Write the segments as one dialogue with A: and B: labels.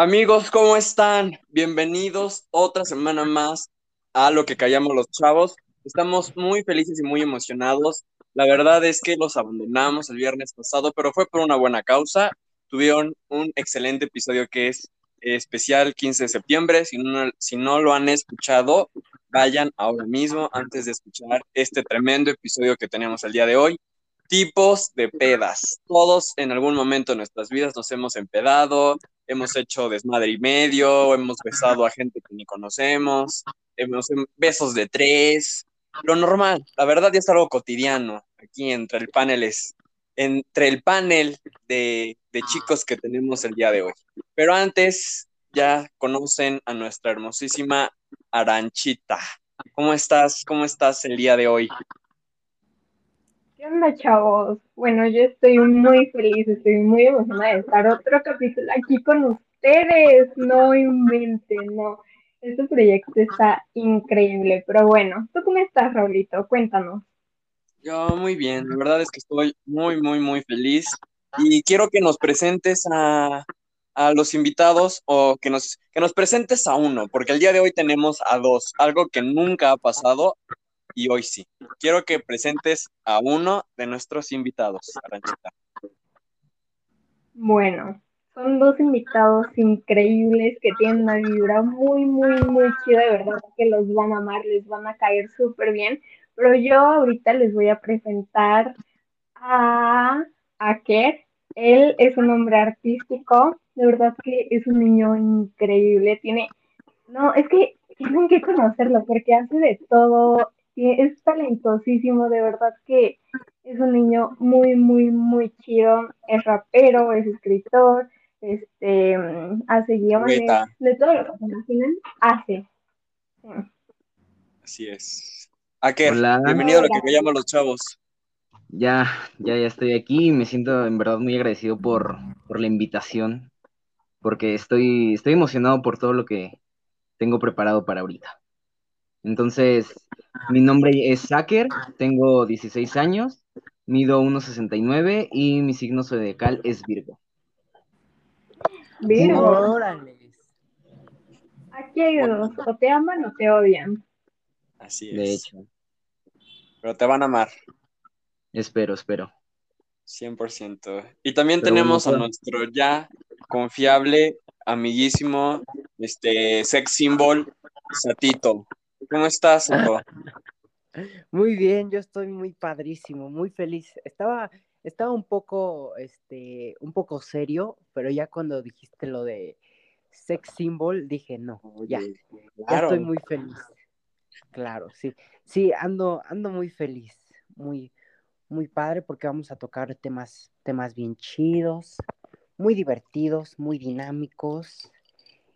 A: Amigos, ¿cómo están? Bienvenidos otra semana más a lo que callamos los chavos. Estamos muy felices y muy emocionados. La verdad es que los abandonamos el viernes pasado, pero fue por una buena causa. Tuvieron un excelente episodio que es especial 15 de septiembre. Si no, si no lo han escuchado, vayan ahora mismo antes de escuchar este tremendo episodio que tenemos el día de hoy. Tipos de pedas. Todos en algún momento de nuestras vidas nos hemos empedado, hemos hecho desmadre y medio, hemos besado a gente que ni conocemos, hemos besos de tres, lo normal, la verdad ya es algo cotidiano aquí entre el panel entre el panel de, de chicos que tenemos el día de hoy. Pero antes ya conocen a nuestra hermosísima Aranchita. ¿Cómo estás? ¿Cómo estás el día de hoy?
B: ¿Qué onda, chavos? Bueno, yo estoy muy feliz, estoy muy emocionada de estar otro capítulo aquí con ustedes. No inventen, no. Este proyecto está increíble, pero bueno, ¿tú cómo estás, Raulito? Cuéntanos.
A: Yo muy bien, la verdad es que estoy muy, muy, muy feliz y quiero que nos presentes a, a los invitados o que nos, que nos presentes a uno, porque el día de hoy tenemos a dos, algo que nunca ha pasado y hoy sí. Quiero que presentes a uno de nuestros invitados, Aranchita.
B: Bueno, son dos invitados increíbles que tienen una vibra muy, muy, muy chida, de verdad que los van a amar, les van a caer súper bien. Pero yo ahorita les voy a presentar a Aker. Él es un hombre artístico, de verdad que es un niño increíble, tiene, no, es que tienen que conocerlo porque hace de todo, es talentosísimo, de verdad que es un niño muy, muy, muy chido, es rapero, es escritor, este, hace guiones, de todo lo que se imaginen, hace.
A: Así es. Aker, bienvenido a lo que me llaman los chavos.
C: Ya, ya, ya estoy aquí y me siento en verdad muy agradecido por, por la invitación, porque estoy, estoy emocionado por todo lo que tengo preparado para ahorita. Entonces, mi nombre es Saker, tengo 16 años, mido 1,69 y mi signo zodiacal es Virgo.
B: Virgo. Aquí hay dos, o te aman o te odian.
A: Así es. De hecho. Pero te van a amar.
C: Espero, espero.
A: 100%. Y también tenemos a nuestro ya confiable, amiguísimo, este, sex symbol, Satito. ¿Cómo estás,
D: Muy bien, yo estoy muy padrísimo, muy feliz. Estaba, estaba un poco, este, un poco serio, pero ya cuando dijiste lo de sex symbol, dije no, ya, ya estoy muy feliz. Claro, sí, sí, ando, ando muy feliz, muy, muy padre porque vamos a tocar temas, temas bien chidos, muy divertidos, muy dinámicos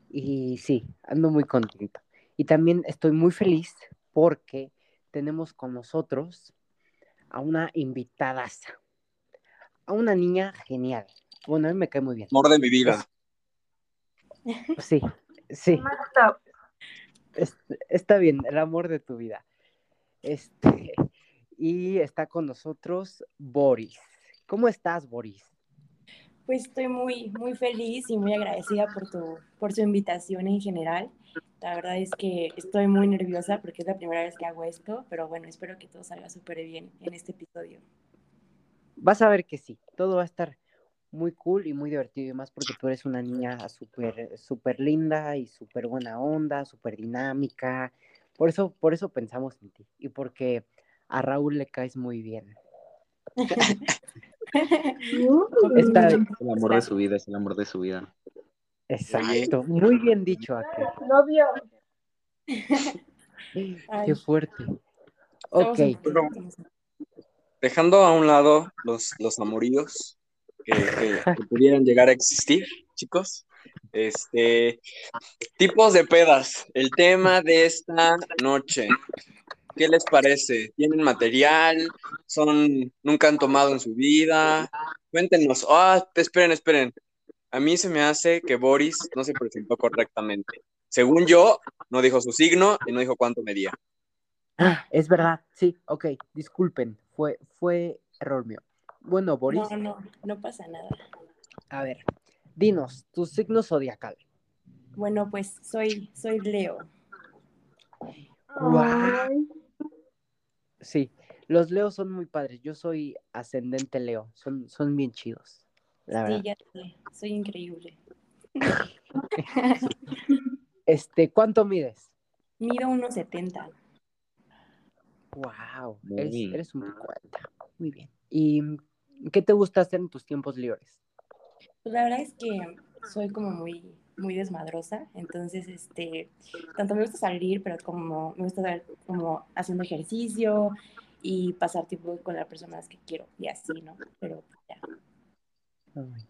D: y sí, ando muy contento. Y también estoy muy feliz porque tenemos con nosotros a una invitada, a una niña genial. Bueno, a mí me cae muy bien.
A: Amor de mi vida.
D: Sí, sí. Está bien, el amor de tu vida. Este, y está con nosotros Boris. ¿Cómo estás, Boris?
E: Pues estoy muy, muy feliz y muy agradecida por tu, por su invitación en general. La verdad es que estoy muy nerviosa porque es la primera vez que hago esto, pero bueno, espero que todo salga súper bien en este episodio.
D: Vas a ver que sí, todo va a estar muy cool y muy divertido y más porque tú eres una niña súper súper linda y súper buena onda, súper dinámica. Por eso, por eso pensamos en ti y porque a Raúl le caes muy bien.
C: es el amor de su vida, es el amor de su vida.
D: Exacto, muy bien dicho, aquí.
B: Novio.
D: Qué fuerte. Ok.
A: dejando a un lado los, los amoríos que, pudieran llegar a existir, chicos. Este, tipos de pedas, el tema de esta noche. ¿Qué les parece? ¿Tienen material? ¿Son, nunca han tomado en su vida? Cuéntenos. Ah, esperen, esperen. A mí se me hace que Boris no se presentó correctamente. Según yo, no dijo su signo y no dijo cuánto medía.
D: Ah, es verdad, sí, ok, disculpen, fue, fue error mío. Bueno, Boris.
E: No, no, no pasa nada.
D: A ver, dinos, tu signo zodiacal.
E: Bueno, pues soy, soy Leo.
B: Ay,
D: Sí, los Leos son muy padres. Yo soy ascendente Leo. Son, son bien chidos. La
E: Sí,
D: verdad.
E: ya sé, soy increíble.
D: Este, ¿cuánto mides?
E: Mido 1,70.
D: Wow, eres, eres un poco alta. Muy bien. ¿Y qué te gusta hacer en tus tiempos libres?
E: Pues la verdad es que soy como muy, muy desmadrosa, entonces, este, tanto me gusta salir, pero como me gusta estar como haciendo ejercicio y pasar tiempo con las personas que quiero y así, ¿no? Pero pues, ya.
D: Ay,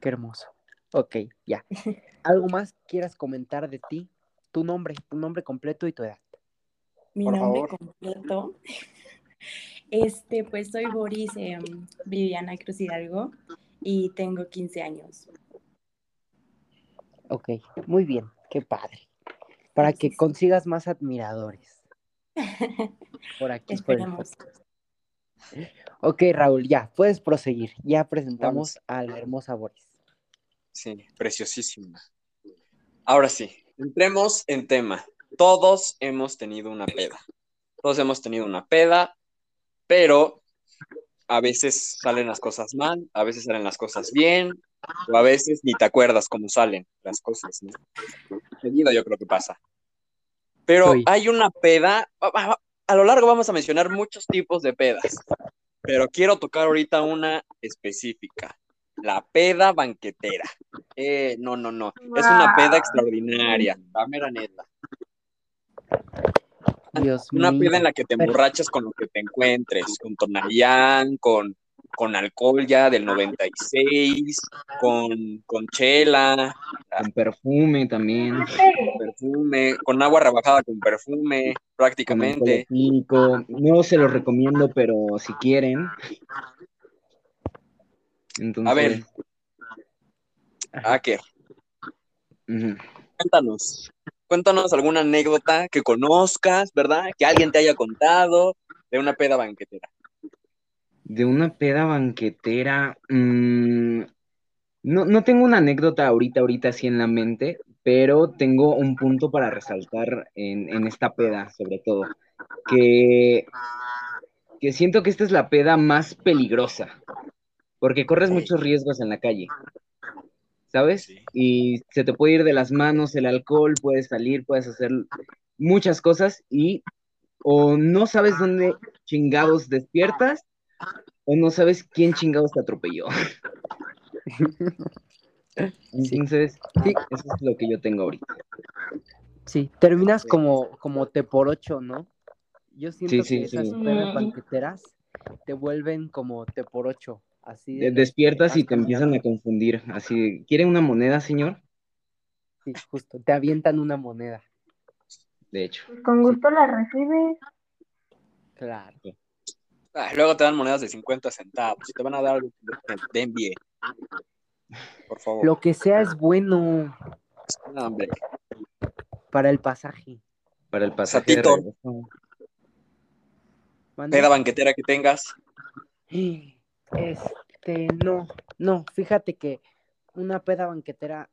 D: qué hermoso. Ok, ya. ¿Algo más quieras comentar de ti? Tu nombre, tu nombre completo y tu edad.
E: Mi
A: Por
E: nombre
A: favor.
E: completo, este, pues soy Boris em, Viviana Cruz Hidalgo y tengo 15 años.
D: Ok, muy bien, qué padre. Para que consigas más admiradores. Por aquí, por el
E: Esperemos.
D: podcast. Ok, Raúl, ya, puedes proseguir. Ya presentamos a la hermosa Boris.
A: Sí, preciosísima. Ahora sí, entremos en tema. Todos hemos tenido una peda. Todos hemos tenido una peda, pero a veces salen las cosas mal, a veces salen las cosas bien, o a veces ni te acuerdas cómo salen las cosas, ¿no? Seguido yo creo que pasa. Pero hay una peda, a- a a lo largo vamos a mencionar muchos tipos de pedas, pero quiero tocar ahorita una específica. La peda banquetera. Eh, no, no, no. Es una peda extraordinaria. La mera neta.
D: Dios
A: Una
D: mío.
A: peda en la que te emborrachas con lo que te encuentres. Con Tonayán, con, con alcohol ya del 96, con, con chela,
C: Con perfume también.
A: perfume, con agua rebajada con perfume,
C: Con
A: prácticamente.
C: No se los recomiendo, pero si quieren. Entonces,
A: A ver,
C: ujú.
A: cuéntanos. Cuéntanos alguna anécdota que conozcas, ¿verdad? Que alguien te haya contado de una peda banquetera.
C: De una peda banquetera. mm, no, no tengo una anécdota ahorita, ahorita así en la mente, pero tengo un punto para resaltar en, en esta peda, sobre todo. Que, que siento que esta es la peda más peligrosa, porque corres muchos riesgos en la calle, ¿sabes?
A: Sí.
C: Y se te puede ir de las manos el alcohol, puedes salir, puedes hacer muchas cosas y o no sabes dónde chingados despiertas o no sabes quién chingados te atropelló. Entonces,
D: Sí.
C: eso es lo que yo tengo ahorita.
D: Sí, terminas como, como te por ocho, ¿no? Yo siento
C: Sí, sí,
D: que esas
C: sí.
D: banqueteras te vuelven como te por ocho, así de
C: despiertas y te empiezan a confundir. Así, ¿quiere una moneda, señor?
D: Sí, justo, te avientan una moneda.
C: De hecho.
B: Con gusto la recibes.
D: Claro.
A: Ah, luego te dan monedas de 50 centavos. Si te van a dar algo, que te den bien. Por favor.
D: Lo que sea es bueno
A: No, hombre.
D: para el pasaje.
C: Para el pasaje de.
A: Peda banquetera que tengas.
D: Este, no, no, fíjate que una peda banquetera,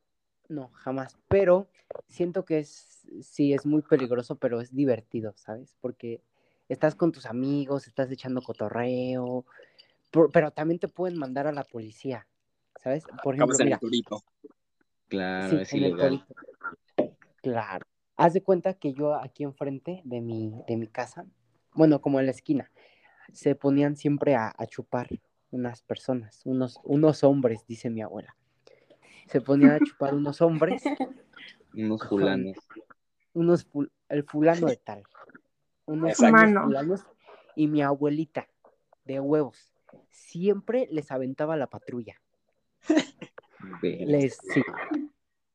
D: no, jamás, pero siento que es, sí, es muy peligroso, pero es divertido, ¿sabes? Porque estás con tus amigos, estás echando cotorreo, por- pero también te pueden mandar a la policía, ¿sabes? Por ejemplo,
A: Acabas en el
D: mira,
A: turito.
C: Claro,
D: sí,
C: es
D: en el
C: ilegal.
D: torito. Claro. Haz de cuenta que yo aquí enfrente de mi, de mi casa, bueno, como en la esquina, se ponían siempre a, a chupar unas personas, unos, unos hombres, dice mi abuela. Se ponían a chupar unos hombres,
C: Unos fulanos.
D: unos el fulano de tal, unos, fulanos, y mi abuelita de huevos siempre les aventaba la patrulla. Les sí,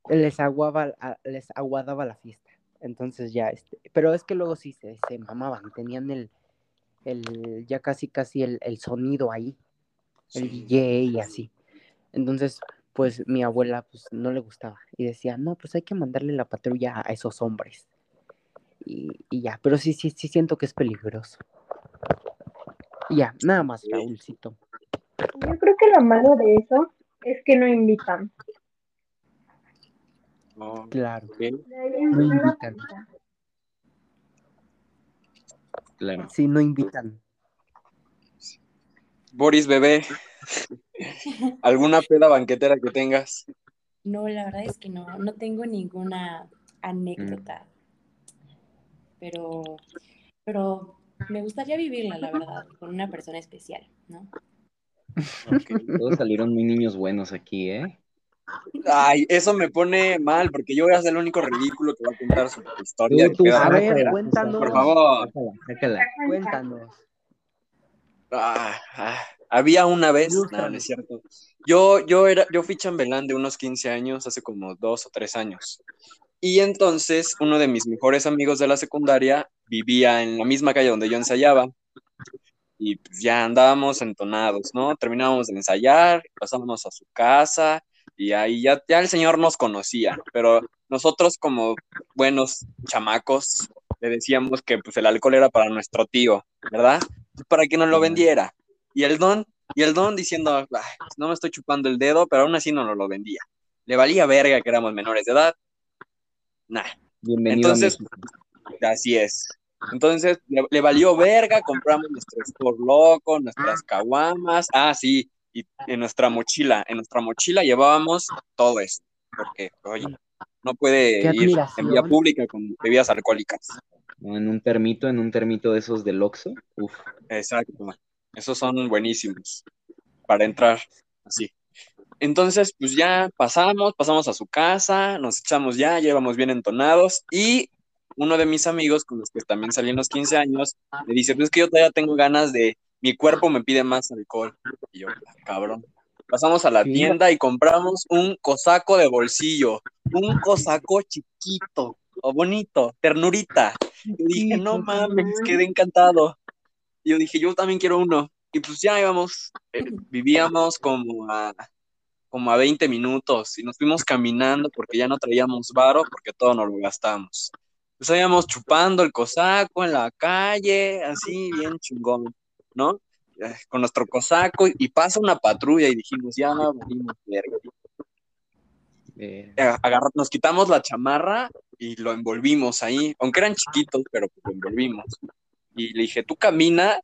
D: les aguaba les aguadaba la fiesta. Entonces ya este pero es que luego sí se, se mamaban tenían el el ya casi casi el, el sonido ahí el
A: Sí.
D: DJ y así. Entonces pues mi abuela pues no le gustaba y decía no pues hay que mandarle la patrulla a esos hombres y, y ya pero sí sí sí siento que es peligroso y ya nada más. Raúlcito
B: Yo creo que lo malo de eso es que no invitan.
A: Oh,
D: Claro.
A: ok.
B: Deberían
D: No invitan.
C: Claro.
D: Sí, no invitan.
A: Boris, bebé, ¿alguna peda banquetera que tengas?
E: No, la verdad es que no, no tengo ninguna anécdota. Pero, pero me gustaría vivirla, la verdad, con una persona especial, ¿no?
C: Todos salieron muy niños buenos aquí, ¿eh?
A: Ay, eso me pone mal, porque yo voy a ser el único ridículo que va a contar su historia
C: Tú, tú,
D: A ver, cuéntanos.
A: Por favor.
C: Sácala, sácala.
D: Cuéntanos.
A: Ah, ah, había una vez, no, no es cierto. Yo, yo era, yo fui chambelán de unos 15 años, hace como dos o tres años. Y entonces uno de mis mejores amigos de la secundaria vivía en la misma calle donde yo ensayaba. Y pues ya andábamos entonados, ¿no? Terminábamos de ensayar, pasábamos a su casa y ahí ya, ya el señor nos conocía, pero nosotros como buenos chamacos le decíamos que pues el alcohol era para nuestro tío, ¿verdad? Para que nos lo vendiera. Y el don, y el don diciendo, "Ay, no me estoy chupando el dedo, pero aún así no nos lo vendía. Le valía verga que éramos menores de edad. Nah,
C: Bienvenido
A: Entonces- así es. Entonces le, le valió verga, compramos nuestro Sport Loco, nuestras caguamas, ah, sí, y en nuestra mochila, en nuestra mochila llevábamos todo eso, porque, oye, no puede ir en vía pública con bebidas alcohólicas.
C: ¿no? En un termito, en un termito de esos del Oxxo. Uf.
A: Exacto, esos son buenísimos para entrar así. Entonces, pues ya pasamos, pasamos a su casa, nos echamos ya, llevamos bien entonados y uno de mis amigos con los que también salí en los 15 años me dice, pues es que yo todavía tengo ganas de, mi cuerpo me pide más alcohol. Y yo, "Ah, cabrón. Pasamos a la tienda y compramos un cosaco de bolsillo, un cosaco chiquito o bonito, ternurita. Yo dije, no mames, quedé encantado. Y yo dije, yo también quiero uno. Y pues ya íbamos, eh, vivíamos como a, como a 20 minutos y nos fuimos caminando porque ya no traíamos varo porque todo nos lo gastamos. Pues íbamos chupando el cosaco en la calle, así bien chingón, ¿no? Con nuestro cosaco y, pasa una patrulla y dijimos, ya valimos verga.
C: Eh,
A: nos quitamos la chamarra y lo envolvimos ahí, aunque eran chiquitos, pero pues lo envolvimos. Y le dije, tú camina,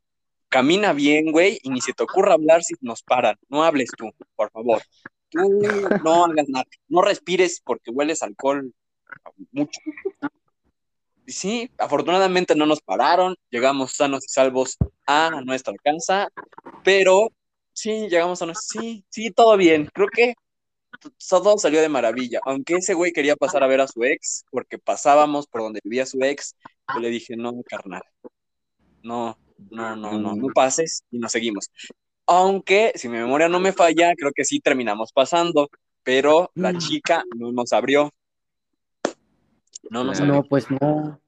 A: camina bien, güey, y ni se te ocurra hablar si nos paran. No hables tú, por favor. Tú no hagas nada, no respires porque hueles alcohol mucho. Y sí, afortunadamente no nos pararon, llegamos sanos y salvos a nuestra casa, pero sí, llegamos a nuestra... Sí, sí, todo bien. Creo que todo salió de maravilla. Aunque ese güey quería pasar a ver a su ex, porque pasábamos por donde vivía su ex, yo le dije, no, carnal, no, no, no, no, no pases y nos seguimos. Aunque, si mi memoria no me falla, creo que sí terminamos pasando, pero la
D: Mm.
A: chica no nos abrió. No nos abrió.
D: No, pues no.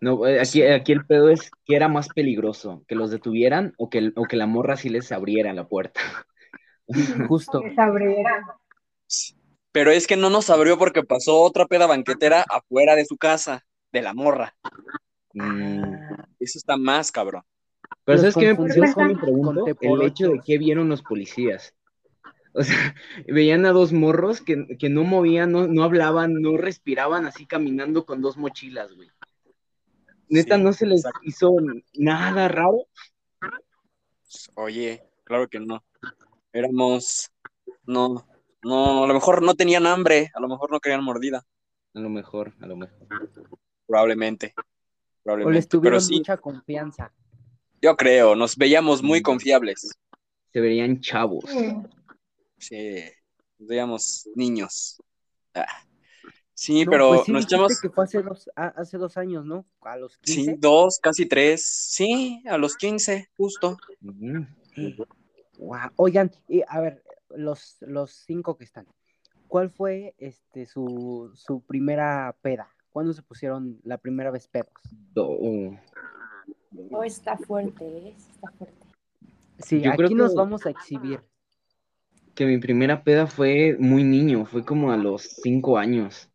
C: No, eh, aquí, aquí el pedo es que era más peligroso, que los detuvieran o que, o que la morra sí les abriera la puerta.
D: Justo.
B: Que se abriera.
A: Pero es que no nos abrió porque pasó otra peda banquetera afuera de su casa, de la morra.
C: Mm,
A: Eso está más, cabrón.
C: Pero ¿sabes qué me,
D: confundió
C: ¿sabes qué me
B: con
C: pregunto? El hecho de qué vieron los policías. O sea, veían a dos morros que, que no movían, no, no hablaban, no respiraban así caminando con dos mochilas, güey. Neta,
A: Sí,
C: no se les
A: exacto.
C: hizo nada raro.
A: Oye, claro que no. Éramos, no, no, a lo mejor no tenían hambre, a lo mejor no querían mordida,
C: A lo mejor, a lo mejor.
A: probablemente,
D: O
A: probablemente.
D: les tuvieron
A: Pero sí,
D: mucha confianza.
A: Yo creo, nos veíamos muy
C: Mm.
A: confiables.
C: Se verían chavos.
B: Sí.
A: Nos veíamos niños. Ah. Sí,
D: No,
A: pero
D: pues sí
A: nos echamos,
D: que fue hace dos, a- hace dos años, ¿no? A los 15.
A: sí, dos, casi tres, sí, a los 15, justo.
C: Ujú.
D: Guau. Oigan, y a ver, los, los cinco que están. ¿Cuál fue este su, su primera peda? ¿Cuándo se pusieron la primera vez pedos?
C: Do-
E: Oh, está fuerte, ¿eh? Está fuerte.
D: Sí,
C: Yo creo
D: aquí nos
C: que-
D: vamos a exhibir.
C: que mi primera peda fue muy niño, fue como a los cinco años.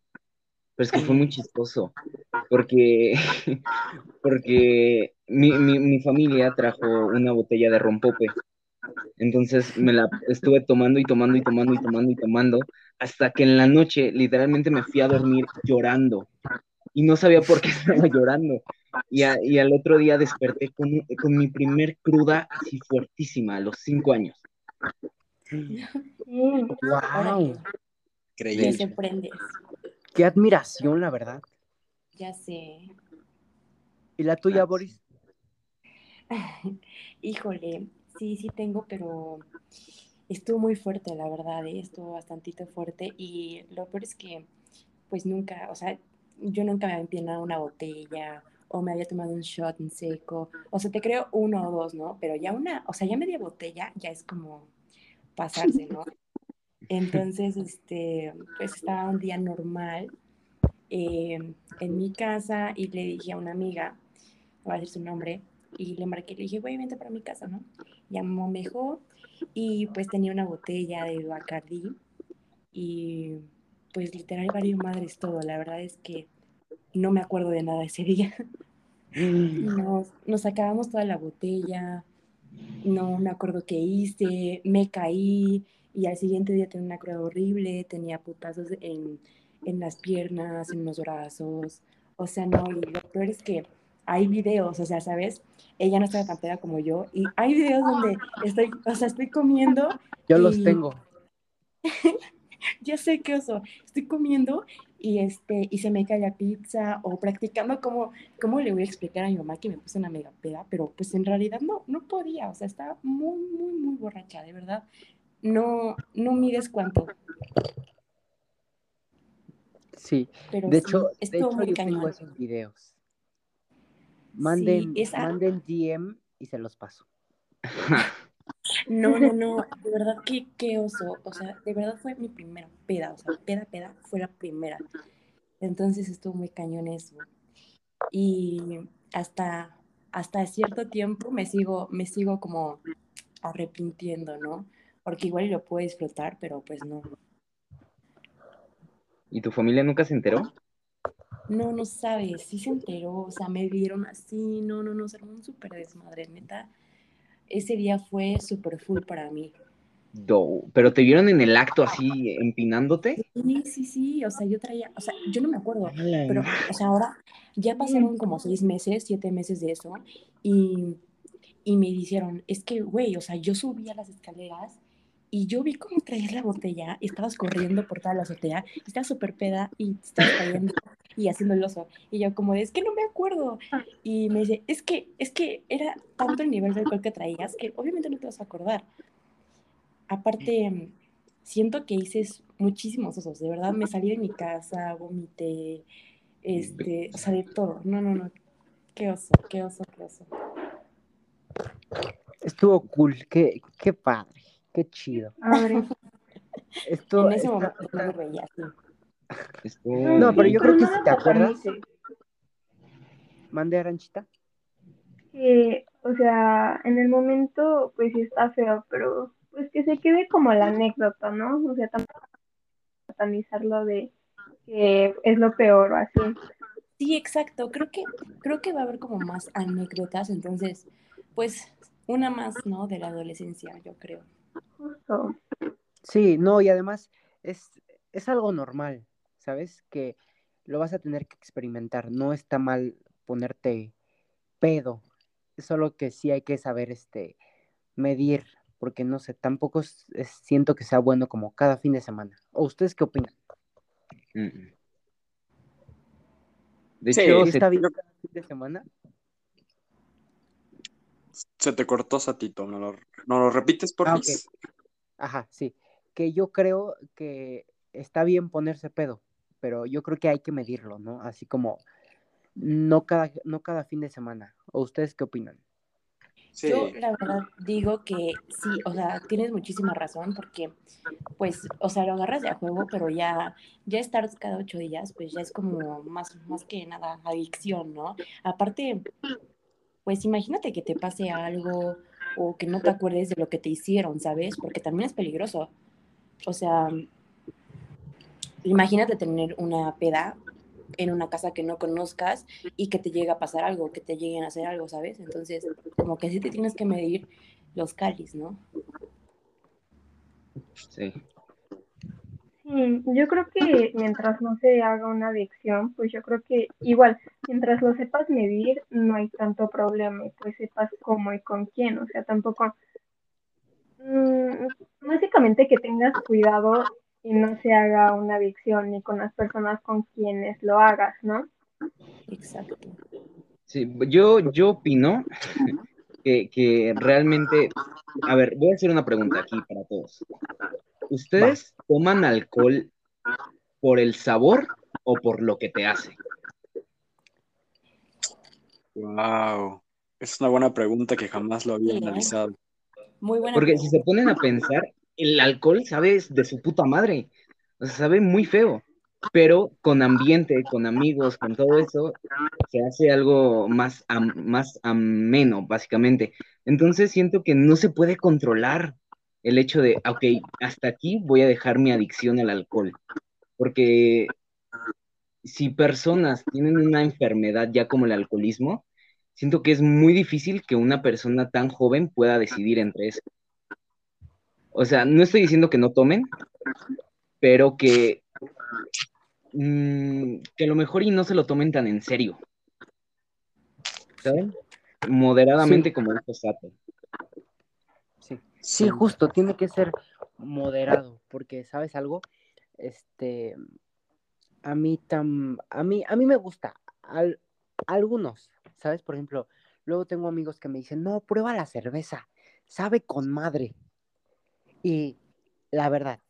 C: Pero es que fue muy chistoso, porque, porque mi, mi, mi familia trajo una botella de rompope Entonces me la estuve tomando y tomando y tomando y tomando y tomando hasta que en la noche literalmente me fui a dormir llorando y no sabía por qué estaba llorando. Y, y al otro día desperté con, con, mi primer cruda así fuertísima, a los cinco años.
D: ¡Wow!
E: Te sorprendes.
D: Qué admiración, la verdad.
E: Ya sé.
D: ¿Y la tuya, Boris?
E: Híjole, sí, sí tengo, pero estuvo muy fuerte, la verdad, ¿eh? estuvo bastante fuerte y lo peor es que, pues nunca, o sea, yo nunca me había empinado una botella o me había tomado un shot en seco, o sea, te creo uno o dos, ¿no? Pero ya una, o sea, ya media botella ya es como pasarse, ¿no? Entonces, este, pues estaba un día normal eh, en mi casa y le dije a una amiga, no voy a decir su nombre, y le marqué, le dije, güey, vente para mi casa, ¿no? Llamó, me dejó y pues tenía una botella de Bacardi y pues literal valió madres todo. La verdad es que no me acuerdo de nada ese día. Mm. Nos, nos acabamos toda la botella, no me acuerdo qué hice, me caí y al siguiente día tenía una cruda horrible, tenía putazos en, en las piernas, en los brazos. O sea, no, y lo peor es que hay videos, o sea, ¿sabes? Ella no estaba tan peda como yo y hay videos donde estoy, o sea, estoy comiendo.
D: Yo los tengo.
E: ya sé qué oso, estoy comiendo y este y se me cae la pizza o practicando cómo, cómo le voy a explicar a mi mamá que me puse una mega peda, pero pues en realidad no, no podía, o sea, estaba muy, muy, muy borracha, de verdad. No, no mides cuánto.
D: Sí, pero de hecho, de hecho yo tengo esos videos. Manden, manden DM y se los paso.
E: No, no, no, de verdad que qué oso, o sea, de verdad fue mi primera peda, o sea, peda, peda, fue la primera. Entonces estuvo muy cañón eso. Y hasta, hasta cierto tiempo me sigo, me sigo como arrepintiendo, ¿no? Porque igual lo puedo disfrutar, pero pues no.
C: ¿Y tu familia nunca se enteró?
E: No, no sabes, sí se enteró, o sea, me vieron así, no, no, no, se armó un súper desmadre, neta. Ese día fue súper full para mí.
C: ¿Pero te vieron en el acto así, empinándote?
E: Sí, sí, sí, o sea, yo traía, o sea, yo no me acuerdo, pero, o sea, ahora ya pasaron como seis meses, siete meses de eso, y, y me dijeron, es que, güey, o sea, yo subí a las escaleras y yo vi cómo traías la botella y estabas corriendo por toda la azotea, y estabas súper peda y estabas cayendo y haciendo el oso. Y yo como, es que no me acuerdo. Ah. Y me dice, es que, es que era tanto el nivel de alcohol que traías que obviamente no te vas a acordar. Aparte, siento que hice muchísimos osos, de verdad, me salí de mi casa, vomité, este, o sea, de todo. No, no, no, qué oso, qué oso, qué oso.
D: Estuvo cool, qué, qué padre, qué chido.
E: Esto, en ese momento no me veía así.
D: No, pero yo creo que si te acuerdas. Mande a Ranchita.
B: o sea, en el momento, pues sí está feo, pero pues que se quede como la anécdota, ¿no? O sea, tampoco satanizarlo de que es lo peor o así.
E: Sí, exacto. Creo que, creo que va a haber como más anécdotas, entonces, pues, una más, ¿no? De la adolescencia, yo creo. Justo.
D: Sí, no, y además es, es algo normal. ¿Sabes? Que lo vas a tener que experimentar. No está mal ponerte pedo. Solo que sí hay que saber este medir, porque no sé, tampoco siento que sea bueno como cada fin de semana. ¿O ustedes qué opinan? De hecho, ¿está bien cada fin de semana?
A: Se te cortó, Satito. ¿No lo, no lo repites, por favor?
D: Ah, Ajá, sí. Que yo creo que está bien ponerse pedo, pero yo creo que hay que medirlo, ¿no? Así como no cada, no cada fin de semana. ¿O ustedes qué opinan?
E: Yo la verdad digo que sí, o sea, tienes muchísima razón porque, pues, o sea, lo agarras de a juego, pero ya, ya estar cada ocho días, pues ya es como más, más que nada adicción, ¿no? Aparte, pues imagínate que te pase algo o que no te acuerdes de lo que te hicieron, ¿sabes? Porque también es peligroso. O sea, imagínate tener una peda en una casa que no conozcas y que te llegue a pasar algo, que te lleguen a hacer algo, ¿sabes? Entonces, como que sí te tienes que medir los cáliz, ¿no?
C: Sí.
B: Sí, yo creo que mientras no se haga una adicción, pues yo creo que igual, mientras lo sepas medir, no hay tanto problema y pues sepas cómo y con quién, o sea, tampoco, mm, básicamente que tengas cuidado y no se haga una adicción ni con las personas con quienes lo hagas, ¿no?
E: Exacto.
C: Sí, yo, yo opino que, que realmente, a ver, voy a hacer una pregunta aquí para todos. ¿Ustedes toman alcohol por el sabor o por lo que te hace?
A: Wow. Es una buena pregunta que jamás lo había
E: ¿eh?
A: analizado.
E: Muy buena
C: Porque si se ponen a pensar, el alcohol sabe de su puta madre. O sea, sabe muy feo. Pero con ambiente, con amigos, con todo eso, se hace algo más, más ameno, básicamente. Entonces siento que no se puede controlar el hecho de, ok, hasta aquí voy a dejar mi adicción al alcohol. Porque si personas tienen una enfermedad ya como el alcoholismo, siento que es muy difícil que una persona tan joven pueda decidir entre eso. O sea, no estoy diciendo que no tomen, pero que, mm, que a lo mejor y no se lo tomen tan en serio. ¿Saben? Moderadamente, como dijo Sato.
D: Sí. Sí, justo, tiene que ser moderado, porque, ¿sabes algo? Este, a mí tam, a mí, a mí me gusta, al- algunos, ¿sabes? Por ejemplo, luego tengo amigos que me dicen, no, prueba la cerveza, sabe con madre. Y la verdad,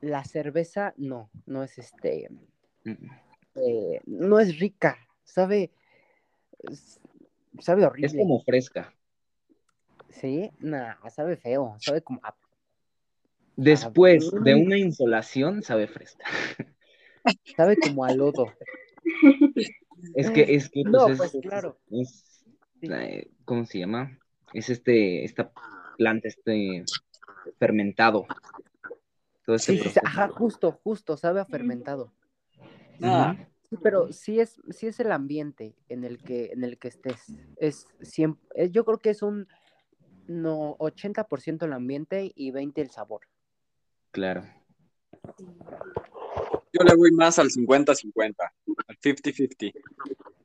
D: la cerveza no, no es este, eh, no es rica, sabe, es- sabe
C: Es
D: horrible.
C: como fresca.
D: Sí, nah, sabe feo, sabe como a
C: Después de una insolación, sabe fresca.
D: Sabe como a lodo.
C: Es que, es que,
D: No,
C: es-
D: pues
C: es-
D: claro.
C: es-
D: Sí.
C: eh, ¿cómo se llama? Es este, esta planta, este fermentado. Todo este
D: Sí,
C: proceso.
D: ajá, justo, justo, sabe a fermentado.
A: Ah.
D: Sí, pero sí es, sí es el ambiente en el que, en el que estés. Es siempre, yo creo que es un no 80% el ambiente y 20 el sabor.
C: Claro.
A: yo le voy más al 50-50, al 50-50.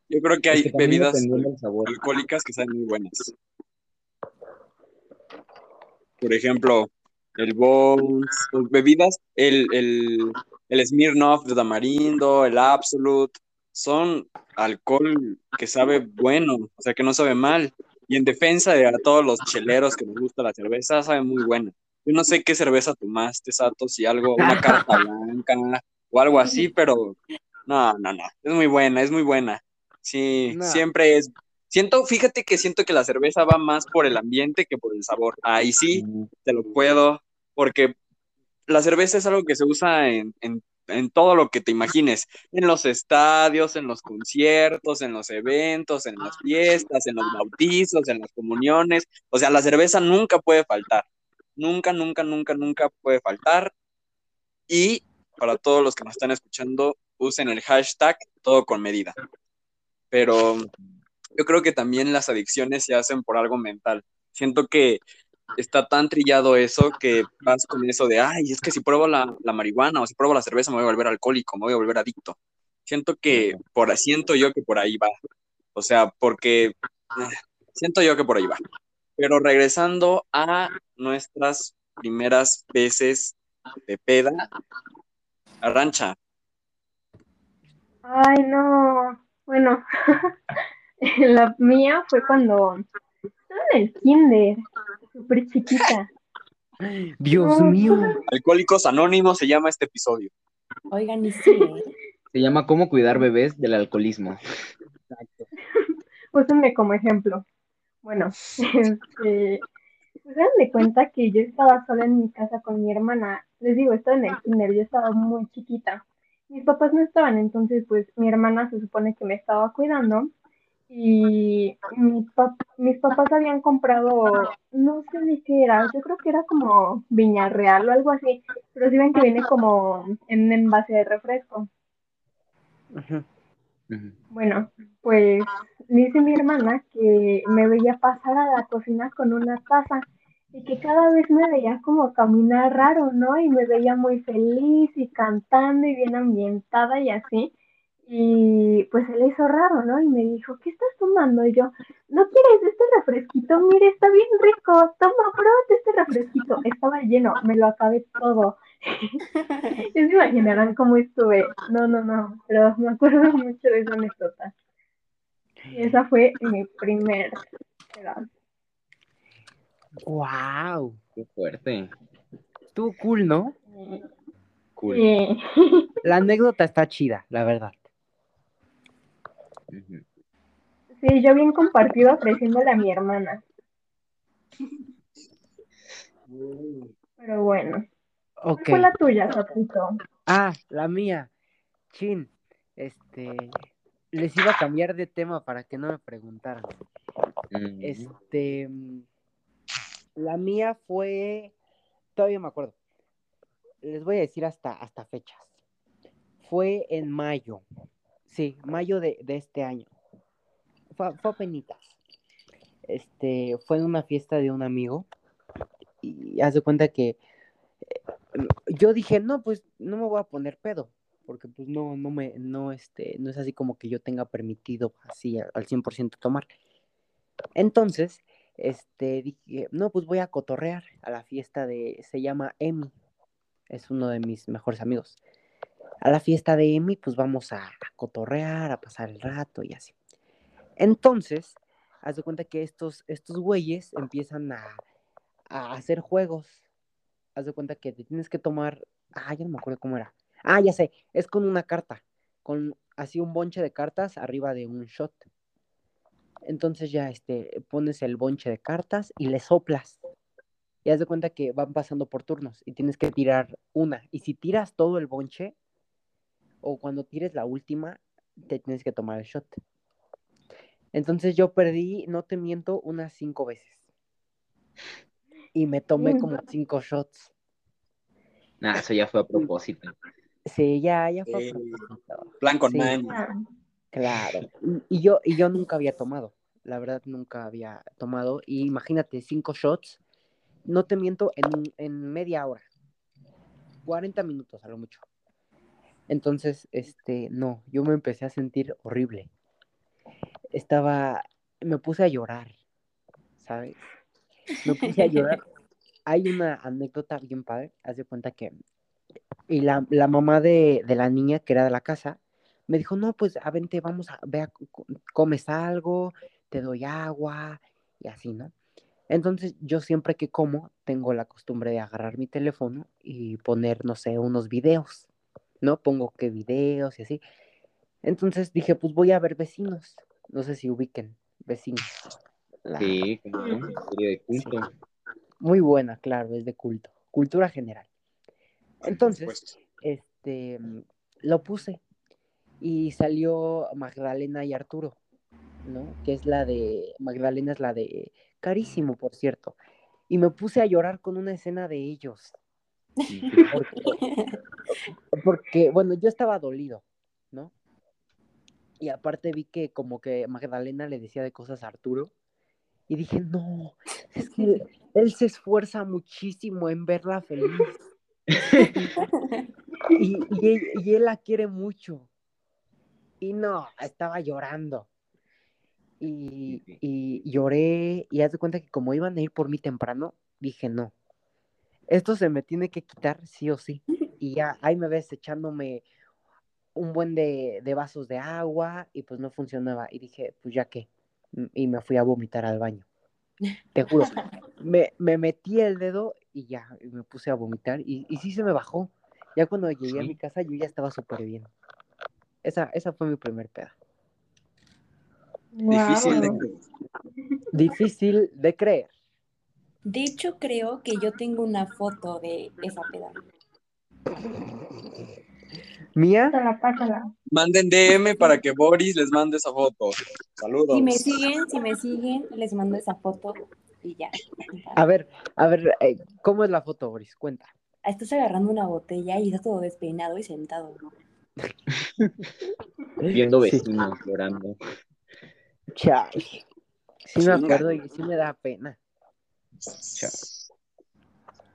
A: Yo creo que
C: Es
A: hay
C: que también
A: bebidas alcohólicas que saben muy buenas. Por ejemplo, el Bones, o bebidas, el, el, el Smirnoff de Tamarindo, el Absolute, son alcohol que sabe bueno, o sea, que no sabe mal. Y en defensa de a todos los cheleros que nos gusta la cerveza, sabe muy buena. Yo no sé qué cerveza tomaste, Sato, si algo, una carta blanca o algo así, pero no, no, no, es muy buena, es muy buena. Sí,
D: No.
A: siempre es. Siento, fíjate que siento que la cerveza va más por el ambiente que por el sabor. Ahí sí,
C: Mm,
A: te lo puedo, porque la cerveza es algo que se usa en, en, en todo lo que te imagines, en los estadios, en los conciertos, en los eventos, en las fiestas, en los bautizos, en las comuniones. O sea, la cerveza nunca puede faltar. Nunca, nunca, nunca, nunca puede faltar. Y para todos los que nos están escuchando, usen el hashtag todo con medida. Pero yo creo que también las adicciones se hacen por algo mental. Siento que está tan trillado eso que vas con eso de, ay, es que si pruebo la, la marihuana o si pruebo la cerveza me voy a volver alcohólico, me voy a volver adicto. Siento que, por, siento yo que por ahí va. O sea, porque eh, siento yo que por ahí va. Pero regresando a nuestras primeras veces de peda, Arrancha,
B: Ay, no. Bueno, la mía fue cuando estaba en el kinder, súper chiquita.
D: Dios
B: No,
D: mío.
A: Alcohólicos Anónimos se llama este episodio.
E: Oigan, y sí.
C: Se llama ¿Cómo cuidar bebés del alcoholismo?
B: Úsenme como ejemplo. Bueno, este, pues de cuenta que yo estaba sola en mi casa con mi hermana. Les digo, estaba en el kinder, yo estaba muy chiquita. Mis papás no estaban, entonces pues mi hermana se supone que me estaba cuidando y mi pap- mis papás habían comprado, no sé ni qué era, yo creo que era como Viña Real o algo así, pero sí ven que viene como en un envase de refresco. Bueno, pues dice mi hermana que me veía pasar a la cocina con una taza y que cada vez me veía como caminar raro, ¿no? Y me veía muy feliz y cantando y bien ambientada y así. Y pues se le hizo raro, ¿no? Y me dijo, ¿qué estás tomando? Y yo, ¿no quieres este refresquito? Mire, está bien rico, toma, pruébate este refresquito. Estaba lleno, me lo acabé todo. ya se imaginarán cómo estuve. No, no, no, pero me acuerdo mucho de esa anécdota. Y esa fue mi primer edad.
D: ¡Wow!
C: Qué fuerte.
D: Estuvo cool, ¿no?
C: Cool.
B: Sí.
D: La anécdota está chida, la verdad.
B: Sí, yo bien compartido ofreciéndole a mi hermana. Pero bueno,
D: Ok.
B: ¿cuál fue la tuya, Sapito?
D: Ah, la mía. Chin. Este. Les iba a cambiar de tema para que no me preguntaran.
C: Mm,
D: Este. La mía fue. Todavía me acuerdo. Les voy a decir hasta, hasta fechas. Fue en mayo. Sí, mayo de, de este año. Fue, fue apenitas. Este, fue en una fiesta de un amigo. Y haz de cuenta que eh, yo dije, no, pues no me voy a poner pedo. Porque pues no, no me, no, este, no es así como que yo tenga permitido así al 100% tomar. Entonces, este, dije, no, pues voy a cotorrear a la fiesta de, se llama Emi, es uno de mis mejores amigos. A la fiesta de Emi, pues vamos a, cotorrear, a pasar el rato y así. Entonces, haz de cuenta que estos, estos güeyes empiezan a, a hacer juegos. Haz de cuenta que te tienes que tomar, ah, ya no me acuerdo cómo era. Ah, ya sé, es con una carta, con así un bonche de cartas arriba de un shot. Entonces ya este, pones el bonche de cartas y le soplas. Y haz de cuenta que van pasando por turnos y tienes que tirar una. Y si tiras todo el bonche, o cuando tires la última, te tienes que tomar el shot. Entonces yo perdí, no te miento, unas cinco veces. Y me tomé como cinco shots.
C: Nah, eso ya fue a propósito.
D: Sí, ya, ya fue. a
A: Eh,
D: propósito.
A: Plan con
D: Sí.
A: man.
B: Ah,
D: Claro. Y y yo, y yo nunca había tomado. La verdad, nunca había tomado. Y imagínate, cinco shots, no te miento, en, en media hora. 40 minutos a lo mucho. Entonces, este, no, yo me empecé a sentir horrible. Estaba, me puse a llorar, ¿sabes? Me puse a llorar. Hay una anécdota bien padre, haz de cuenta que, y la, la mamá de, de la niña que era de la casa, me dijo, no, pues, a vente, vamos a, ve a, co- comes algo, te doy agua, y así, ¿no? Entonces, yo siempre que como, tengo la costumbre de agarrar mi teléfono y poner, no sé, unos videos, ¿no? Pongo qué videos y así. Entonces dije, pues voy a ver vecinos. No sé si ubiquen vecinos. La-
C: Sí, como serie de culto.
D: Muy buena, claro, es de culto. Cultura general. Entonces,
A: Pues,
D: este, mm, lo puse y salió Magdalena y Arturo, ¿no? Que es la de, Magdalena es la de, carísimo, por cierto. Y me puse a llorar con una escena de ellos. Porque, porque, bueno, yo estaba dolido, ¿no? Y aparte vi que como que Magdalena le decía de cosas a Arturo. Y dije, no, es que él se esfuerza muchísimo en verla feliz. Y, y él, y él la quiere mucho. Y no, estaba llorando. Y, y lloré y haz de cuenta que como iban a ir por mí temprano, dije, no, esto se me tiene que quitar sí o sí. Y ya ahí me ves echándome un buen de, de vasos de agua y pues no funcionaba. Y dije, pues ya qué. Y me fui a vomitar al baño. Te juro, me, me metí el dedo y ya y me puse a vomitar y, y sí se me bajó. Ya cuando llegué a mi casa yo ya estaba súper bien. Esa, esa fue mi primer peda.
A: difícil de
B: Wow.
A: creer.
D: Difícil de creer.
E: De hecho, creo que yo tengo una foto de esa peda.
D: Mía,
B: Pásala, pásala.
A: Manden DM para que Boris les mande esa foto. Saludos.
E: Si me siguen, si me siguen, les mando esa foto y ya.
D: a ver, a ver, eh, ¿cómo es la foto, Boris? Cuenta.
E: Estás agarrando una botella y estás todo despeinado y sentado.
C: Viendo
D: Sí.
C: vecinos llorando.
D: Chale. Sí me acuerdo y sí me da pena.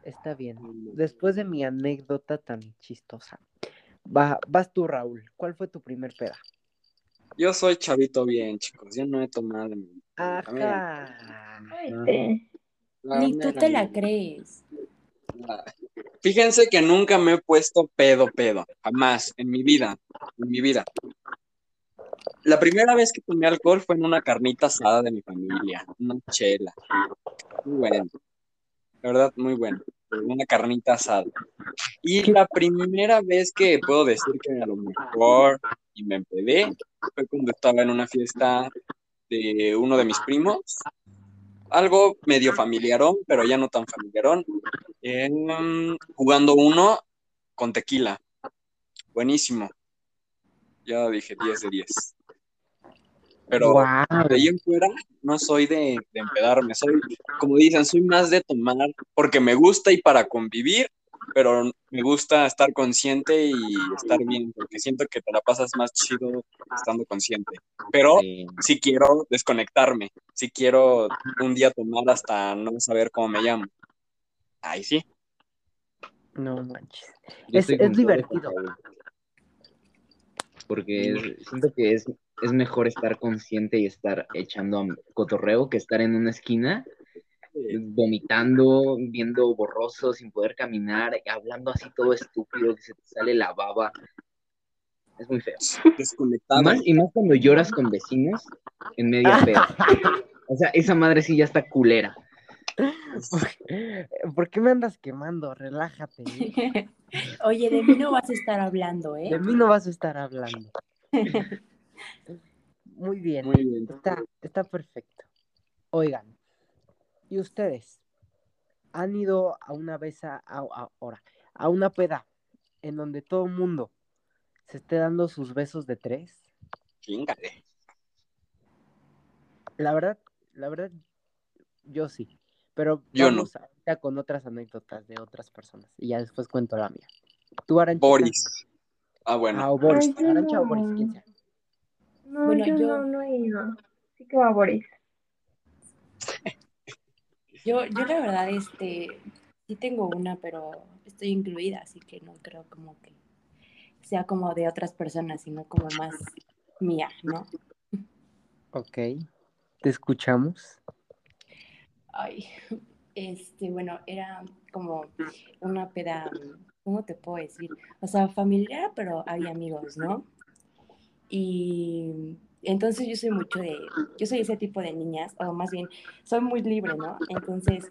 D: Está bien. Después de mi anécdota tan chistosa, va, vas tú, Raúl. ¿Cuál fue tu primer peda?
A: Yo soy chavito bien, chicos. Yo no he tomado.
D: Ajá.
B: Este,
A: la
E: Ni tú te la crees.
A: Ah, Fíjense que nunca me he puesto pedo, pedo. Jamás. En mi vida. En mi vida. La primera vez que tomé alcohol fue en una carnita asada de mi familia. Una chela. Muy bueno. La verdad, muy bueno. Una carnita asada. Y la primera vez que puedo decir que a lo mejor y me empedé fue cuando estaba en una fiesta de uno de mis primos. Algo medio familiarón, pero ya no tan familiarón. Jugando uno con tequila. Buenísimo. Ya dije 10 de 10. Pero de ahí en fuera no soy de, de empedarme, soy, como dicen, soy más de tomar porque me gusta y para convivir, pero me gusta estar consciente y estar bien, porque siento que te la pasas más chido estando consciente. Pero
C: Sí.
A: si quiero desconectarme, si quiero un día tomar hasta no saber cómo me llamo. Ahí sí.
D: No manches.
C: Yo
D: Es- es divertido.
C: Porque es- siento que es, es mejor estar consciente y estar echando am- cotorreo que estar en una esquina vomitando, viendo borroso, sin poder caminar, hablando así todo estúpido, que se te sale la baba. Es muy feo.
A: Desconectado.
C: Más, y más cuando lloras con vecinos en media peda. O sea, esa madre sí ya está culera.
D: ¿Por qué me andas quemando? Relájate.
E: Oye, de mí no vas a estar hablando, ¿eh?
D: De mí no vas a estar hablando. Muy bien.
A: Muy bien.
D: Está, está perfecto. Oigan, ¿y ustedes han ido a una vez a, a- a- ahora, a una peda en donde todo el mundo se esté dando sus besos de tres?
A: Chingale.
D: La verdad, la verdad, yo sí. Pero
A: Yo no.
D: ahorita con otras anécdotas de otras personas y ya después cuento la mía. ¿Tú, Arancha?
A: Boris. Ah, bueno.
D: Ah, o Boris.
B: Ay,
D: Arancha o. Boris, quien sea.
B: No,
E: Bueno,
B: yo,
E: yo-
B: no, no he ido. Sí que va Boris.
E: Yo, yo la verdad, este, sí tengo una, pero estoy incluida, así que no creo como que sea como de otras personas, sino como más mía, ¿no?
D: Ok. ¿Te escuchamos?
E: Ay, este, bueno, era como una peda, ¿cómo te puedo decir? O sea, familiar, pero había amigos, ¿no? Y entonces yo soy mucho de, yo soy ese tipo de niñas, o más bien, soy muy libre, ¿no? Entonces,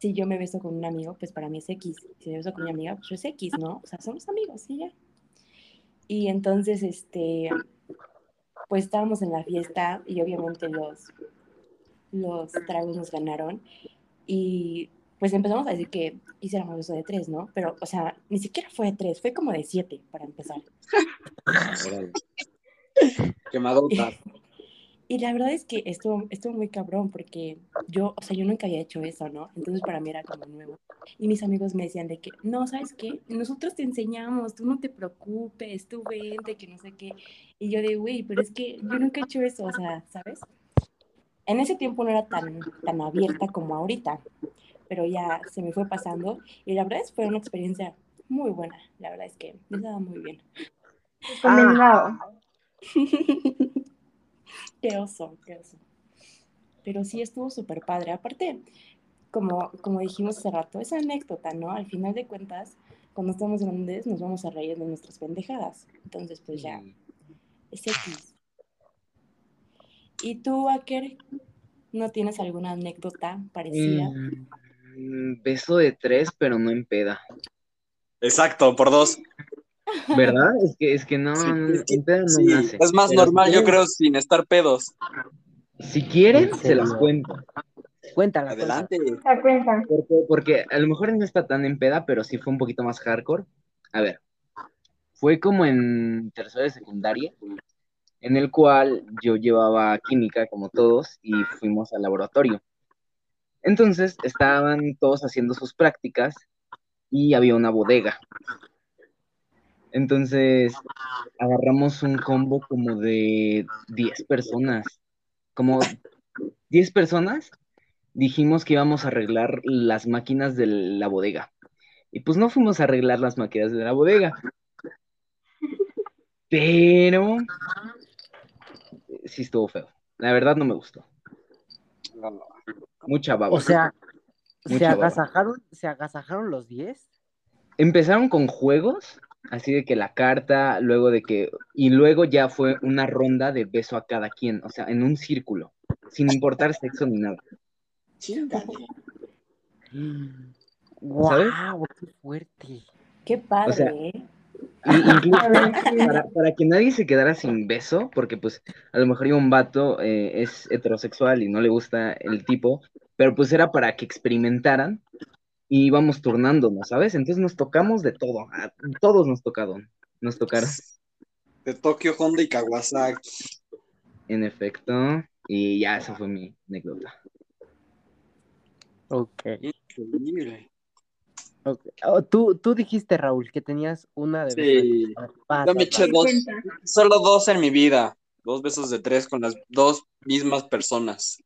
E: si yo me beso con un amigo, pues para mí es X. Si me beso con mi amiga, pues es X, ¿no? O sea, somos amigos, y ya. Y entonces, este, pues estábamos en la fiesta y obviamente los, los tragos nos ganaron y pues empezamos a decir que hiciéramos beso de tres, ¿no? Pero, o sea, ni siquiera fue de tres, fue como de siete para empezar.
C: Órale.
A: Quemadota.
E: Y la verdad es que estuvo, estuvo muy cabrón porque yo, o sea, yo nunca había hecho eso, ¿no? Entonces para mí era como nuevo. Y mis amigos me decían de que, no, ¿sabes qué? Nosotros te enseñamos, tú no te preocupes, tú vente, que no sé qué. Y yo de, güey, pero es que yo nunca he hecho eso, o sea, ¿sabes? En ese tiempo no era tan, tan abierta como ahorita, pero ya se me fue pasando. Y la verdad es que fue una experiencia muy buena. La verdad es que me estaba muy bien.
B: Recomendado.
E: Qué oso, qué oso. Pero sí estuvo súper padre. Aparte, como, como dijimos hace rato, es anécdota, ¿no? Al final de cuentas, cuando estamos grandes nos vamos a reír de nuestras pendejadas. Entonces, pues ya, es X. ¿Y tú, Aker, no tienes alguna anécdota parecida?
C: Mm, beso de tres, pero no en peda.
A: Exacto, por dos.
C: ¿Verdad? Es que, es que no,
A: Sí, es que-
C: en peda no
A: Sí,
C: nace.
A: es más
C: Pero
A: normal,
C: si
A: yo
C: quieren-
A: creo, sin estar pedos.
C: Si quieren,
D: ¿En
C: se las cuento.
D: Cuéntala.
A: Adelante.
B: La cuenta.
C: Porque, porque a lo mejor no está tan en peda, pero sí fue un poquito más hardcore. A ver, fue como en tercero de secundaria, en el cual yo llevaba química, como todos, y fuimos al laboratorio. Entonces estaban todos haciendo sus prácticas y había una bodega. Entonces agarramos un combo como de 10 personas como 10 personas, dijimos que íbamos a arreglar las máquinas de la bodega. Y pues no fuimos a arreglar las máquinas de la bodega. Pero sí estuvo feo. La verdad no me gustó. Mucha baba.
D: O sea, ¿se
C: Mucha baba.
D: agasajaron, ¿se agasajaron los 10?
C: Empezaron con juegos, así de que la carta, luego de que, y luego ya fue una ronda de beso a cada quien, o sea, en un círculo, sin importar sexo ni nada.
D: ¡Wow! ¡Qué fuerte!
E: Qué padre,
C: O sea,
E: ¿eh?
C: Y incluso para, para que nadie se quedara sin beso, porque pues a lo mejor un vato, eh, es heterosexual y no le gusta el tipo, pero pues era para que experimentaran y íbamos turnándonos, ¿sabes? Entonces nos tocamos de todo, a todos nos tocaron, nos tocaron,
A: De Tokio, Honda y Kawasaki.
C: en efecto, y ya esa fue mi anécdota.
D: Ok.
A: Increíble.
D: ok. Oh, tú, tú dijiste, Raúl, que tenías una de
A: Sí.
D: besos. A ver, vas,
A: Yo me eché dos, solo dos en mi vida. Dos besos de tres con las dos mismas personas.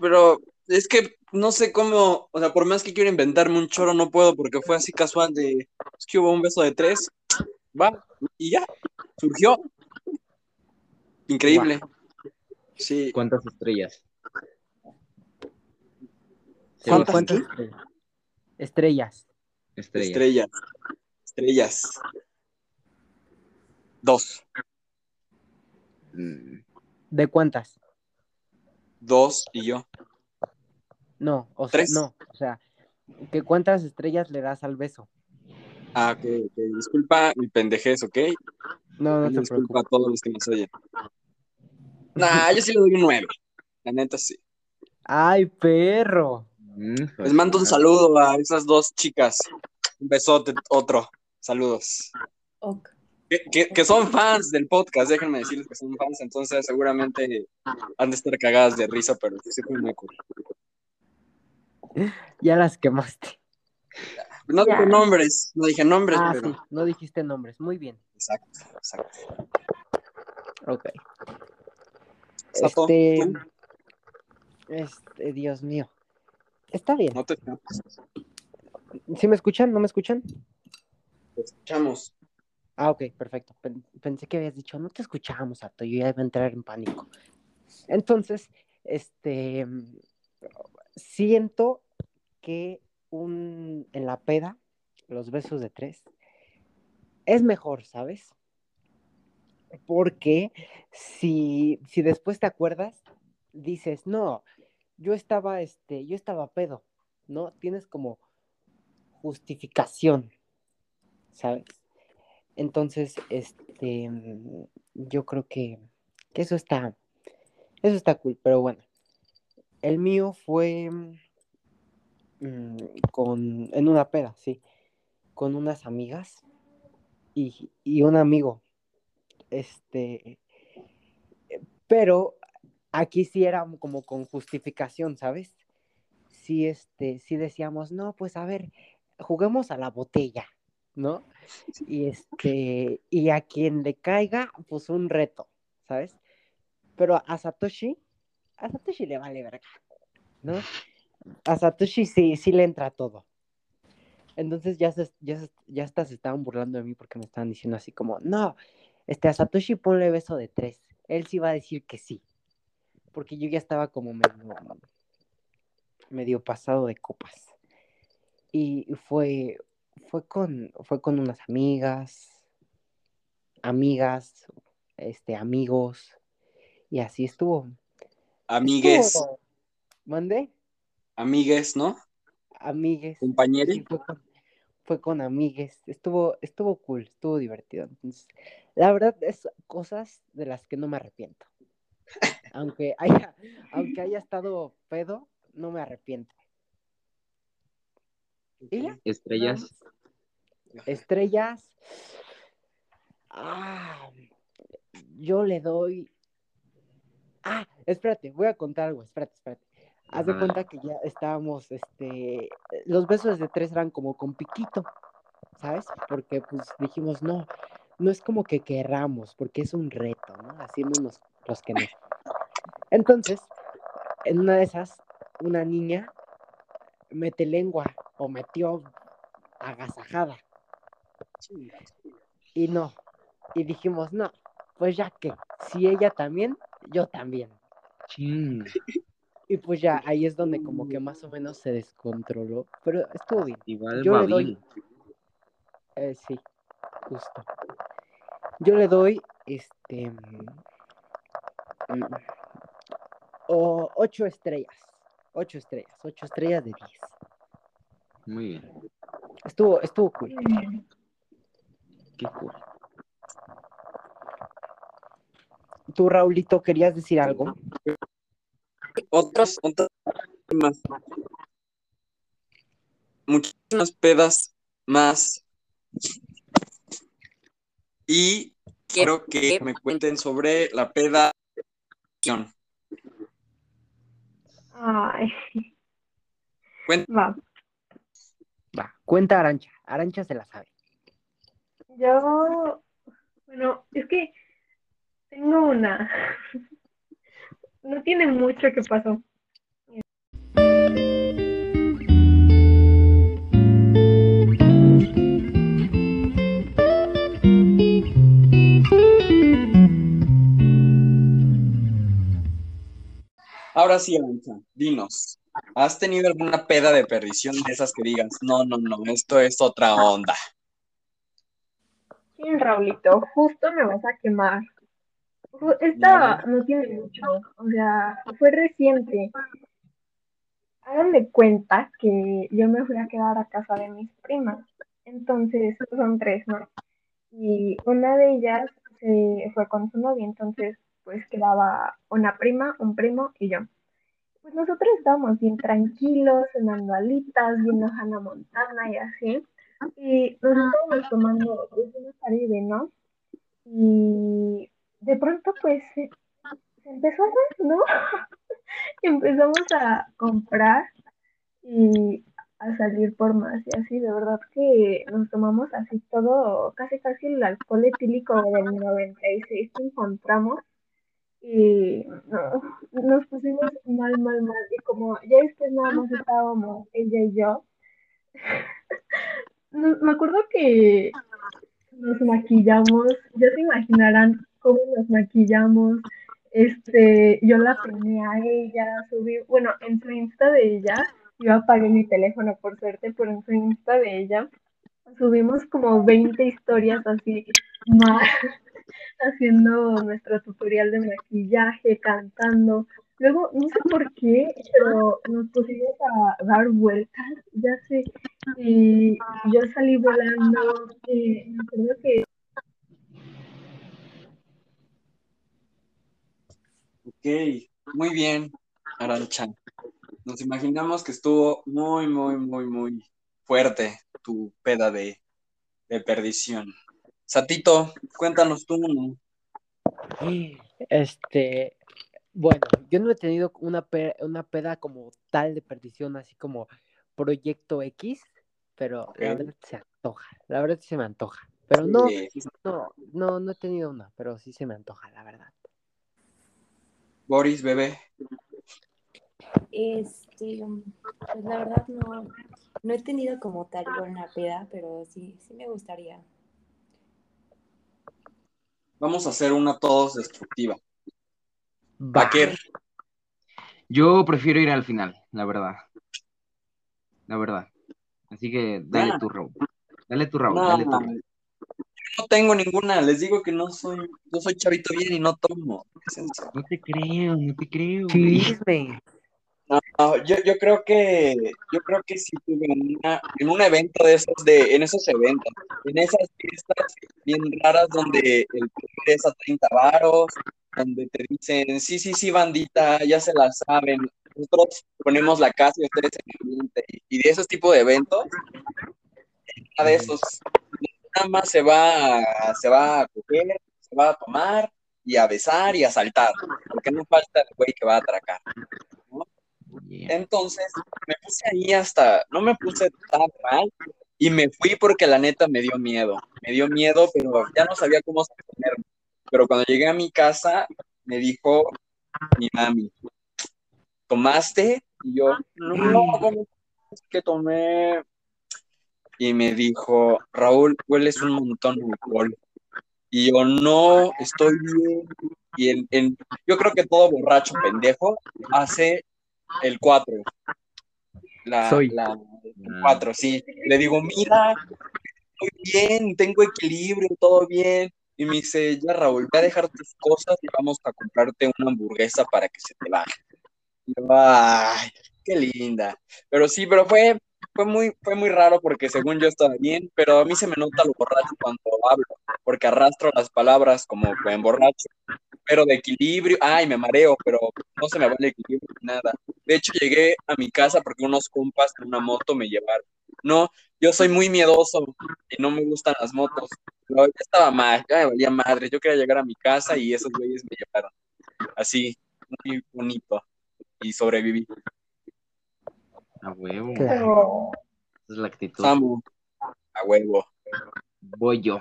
A: Pero es que no sé cómo, o sea, por más que quiero inventarme un choro, no puedo porque fue así casual de, es que hubo un beso de tres, va, y ya, surgió. Increíble. Sí,
C: ¿Cuántas estrellas?
D: ¿Cuán-
A: ¿Cuántas
D: ¿Cuántas
A: qué?
D: estrellas? Estrellas.
C: Estrellas.
A: estrellas. Estrellas. Dos.
C: Mm,
D: ¿De cuántas?
A: Dos y yo.
D: No, o sea,
A: Tres.
D: no, o sea, ¿que ¿cuántas estrellas le das al beso?
A: Ah, ok, ok. Disculpa mi pendejez, ¿ok?
D: No, no te
A: disculpa
D: preocupes.
A: a todos los que nos oyen. Nah, yo sí le doy un 9. La neta sí.
D: ¡Ay, perro!
A: Les mando un saludo a esas dos chicas. Un besote, otro. Saludos. Que, que- que son fans del podcast, déjenme decirles que son fans, entonces seguramente han de estar cagadas de risa, pero sí fue muy cool.
D: Ya las quemaste.
A: No dije nombres, no dije nombres,
D: Ah,
A: pero.
D: sí, no dijiste nombres. Muy bien.
A: Exacto, exacto.
D: Ok.
A: Sato,
D: Este,
A: ¿tú?
D: este, Dios mío. Está bien.
A: No te.
D: ¿Sí me escuchan? ¿No me escuchan?
A: Te escuchamos.
D: Ah, ok, perfecto. Pen- Pensé que habías dicho, no te escuchamos, Sato. Yo ya iba a entrar en pánico. Entonces, este, siento que un, en la peda, los besos de tres, es mejor, ¿sabes? Porque si, si después te acuerdas, dices, no, yo estaba, este, yo estaba pedo, ¿no? Tienes como justificación, ¿sabes? Entonces, este, yo creo que, que eso está, eso está cool, pero bueno, el mío fue mm, con, en una peda, sí, con unas amigas y, y un amigo, este, pero aquí sí era como con justificación, ¿sabes? Sí, este, sí decíamos, no, pues a ver, juguemos a la botella, ¿no? Y este, y a quien le caiga, pues un reto, ¿sabes? Pero a Satoshi, a Satoshi le vale verga, ¿no? A Satoshi sí, sí le entra todo. Entonces ya, se, ya, se- ya hasta se estaban burlando de mí porque me estaban diciendo así como, no, este, a Satoshi ponle beso de tres. Él sí va a decir que sí. Porque yo ya estaba como medio, medio pasado de copas. Y fue, fue con, fue con unas amigas, amigas, este, amigos, y así estuvo.
A: Amigues,
D: ¿Mandé?
A: amigues, ¿no?
D: Amigues.
A: Compañeros.
D: Sí, fue con, fue con amigues. Estuvo, estuvo cool, estuvo divertido. Entonces, la verdad es cosas de las que no me arrepiento. Aunque haya, aunque haya estado pedo, no me arrepiento. ¿Y ya?
C: Estrellas.
D: Estrellas. Ah, yo le doy. Ah, espérate, voy a contar algo. Espérate, espérate. Haz de cuenta que ya estábamos, este, los besos de tres eran como con piquito, ¿sabes? Porque pues dijimos, no, no es como que querramos, porque es un reto, ¿no? Así no nos, los que no. Entonces, en una de esas, una niña mete lengua o metió agasajada. Y no. Y dijimos, no, pues ya que, si ella también, yo también. Y pues ya ahí es donde como que más o menos se descontroló, pero estuvo bien.
C: Igual
D: Yo le doy-. Eh, sí, justo. Yo le doy este mm, o- ocho estrellas. Ocho estrellas, ocho estrellas de diez.
C: Muy bien.
D: Estuvo, estuvo cool.
C: Qué cool.
D: Tú, Raulito, querías decir algo.
A: Otras, otras más. Muchísimas pedas más. Y quiero que me cuenten sobre la peda.
B: Ay.
A: Cuen-
B: Va.
D: Va, cuenta Arancha. Arancha se la sabe.
B: Yo, bueno, es que tengo una. No tiene mucho que pasó.
A: Ahora sí, Arancha, dinos. ¿Has tenido alguna peda de perdición de esas que digas, no, no, no, esto es otra onda?
B: Sí, Raulito, justo me vas a quemar. Ju- Esta no tiene mucho, o sea, fue reciente. Hagan de cuenta que yo me fui a quedar a casa de mis primas. Entonces, son tres, ¿no? Y una de ellas se fue con su novia, entonces, pues quedaba una prima, un primo y yo. Pues nosotros estábamos bien tranquilos, cenando alitas, viendo Hannah Montana y así. Y nos estábamos tomando pues, una Caribe, ¿no? Y de pronto, pues, se, empezó ¿no? Empezamos a comprar y a salir por más y así, de verdad que nos tomamos así todo, casi casi el alcohol etílico del 96 que encontramos y no, nos pusimos mal, mal, mal y como ya después nada más estábamos ella y yo, me acuerdo que nos maquillamos, ya se imaginarán cómo nos maquillamos, este, yo la peiné a ella, subí, bueno, en su Insta de ella, yo apagué mi teléfono por suerte, pero en su Insta de ella subimos como 20 historias así más haciendo nuestro tutorial de maquillaje, cantando. Luego, no sé por qué, pero nos pusimos a dar vueltas, ya sé, y yo salí volando, y me acuerdo que
A: Ok, muy bien, Arancha. Nos imaginamos que estuvo muy, muy, muy, muy fuerte tu peda de, de perdición. Satito, cuéntanos tú.
D: Este, bueno, yo no he tenido una, pe- una peda como tal de perdición, así como Proyecto X, pero la verdad se antoja, la verdad se me antoja. Pero no,
A: Sí.
D: no, no, no he tenido una, pero sí se me antoja, la verdad.
A: Boris, bebé.
E: Este, pues la verdad no, no he tenido como tal una peda, pero sí, sí me gustaría.
A: Vamos a hacer una todos destructiva.
D: Va.
A: Baquer,
C: Yo prefiero ir al final, la verdad. La verdad. Así que dale tu Raúl. Dale tu Raúl,
A: no,
C: dale tu Raúl.
A: No tengo ninguna. Les digo que no soy, yo soy chavito bien y no tomo.
C: No te creo, no te creo.
D: Chisme.
A: No, yo, yo creo que yo creo que sí tuve una, en un evento de esos de en esos eventos, en esas fiestas bien raras donde el cover es a 30 varos, donde te dicen, sí, sí, sí, bandita, ya se la saben, nosotros ponemos la casa y ustedes en el ambiente, y de esos tipos de eventos, una de esos, nada más se va, a- se va a coger, se va a tomar y a besar y a saltar, porque no falta el güey que va a atracar.
C: Yeah.
A: Entonces me puse ahí hasta, no me puse tan mal y me fui porque la neta me dio miedo. Me dio miedo, pero ya no sabía cómo sostenerme. Pero cuando llegué a mi casa, me dijo mi mami, ¿tomaste? Y yo, no, ¿cómo es que tomé? Y me dijo, Raúl, hueles un montón de alcohol. Y yo, no, estoy bien. Y yo creo que todo borracho pendejo hace el 4. La,
D: Soy.
A: la, el 4, sí. Le digo, mira, estoy bien, tengo equilibrio, todo bien. Y me dice, ya Raúl, voy a dejar tus cosas y vamos a comprarte una hamburguesa para que se te baje. Y yo, ay, qué linda. Pero sí, pero fue, fue muy, fue muy raro porque según yo estaba bien, pero a mí se me nota lo borracho cuando hablo, porque arrastro las palabras como en borracho. Pero de equilibrio, ay, me mareo, pero no se me va el equilibrio ni nada. De hecho, llegué a mi casa porque unos compas en una moto me llevaron. No, yo soy muy miedoso y no me gustan las motos. Pero estaba mal, ya me valía madre. Yo quería llegar a mi casa y esos güeyes me llevaron. Así, muy bonito. Y sobreviví.
C: A huevo.
D: Claro.
C: Esa es la actitud.
A: Samu, a huevo.
C: Voy yo.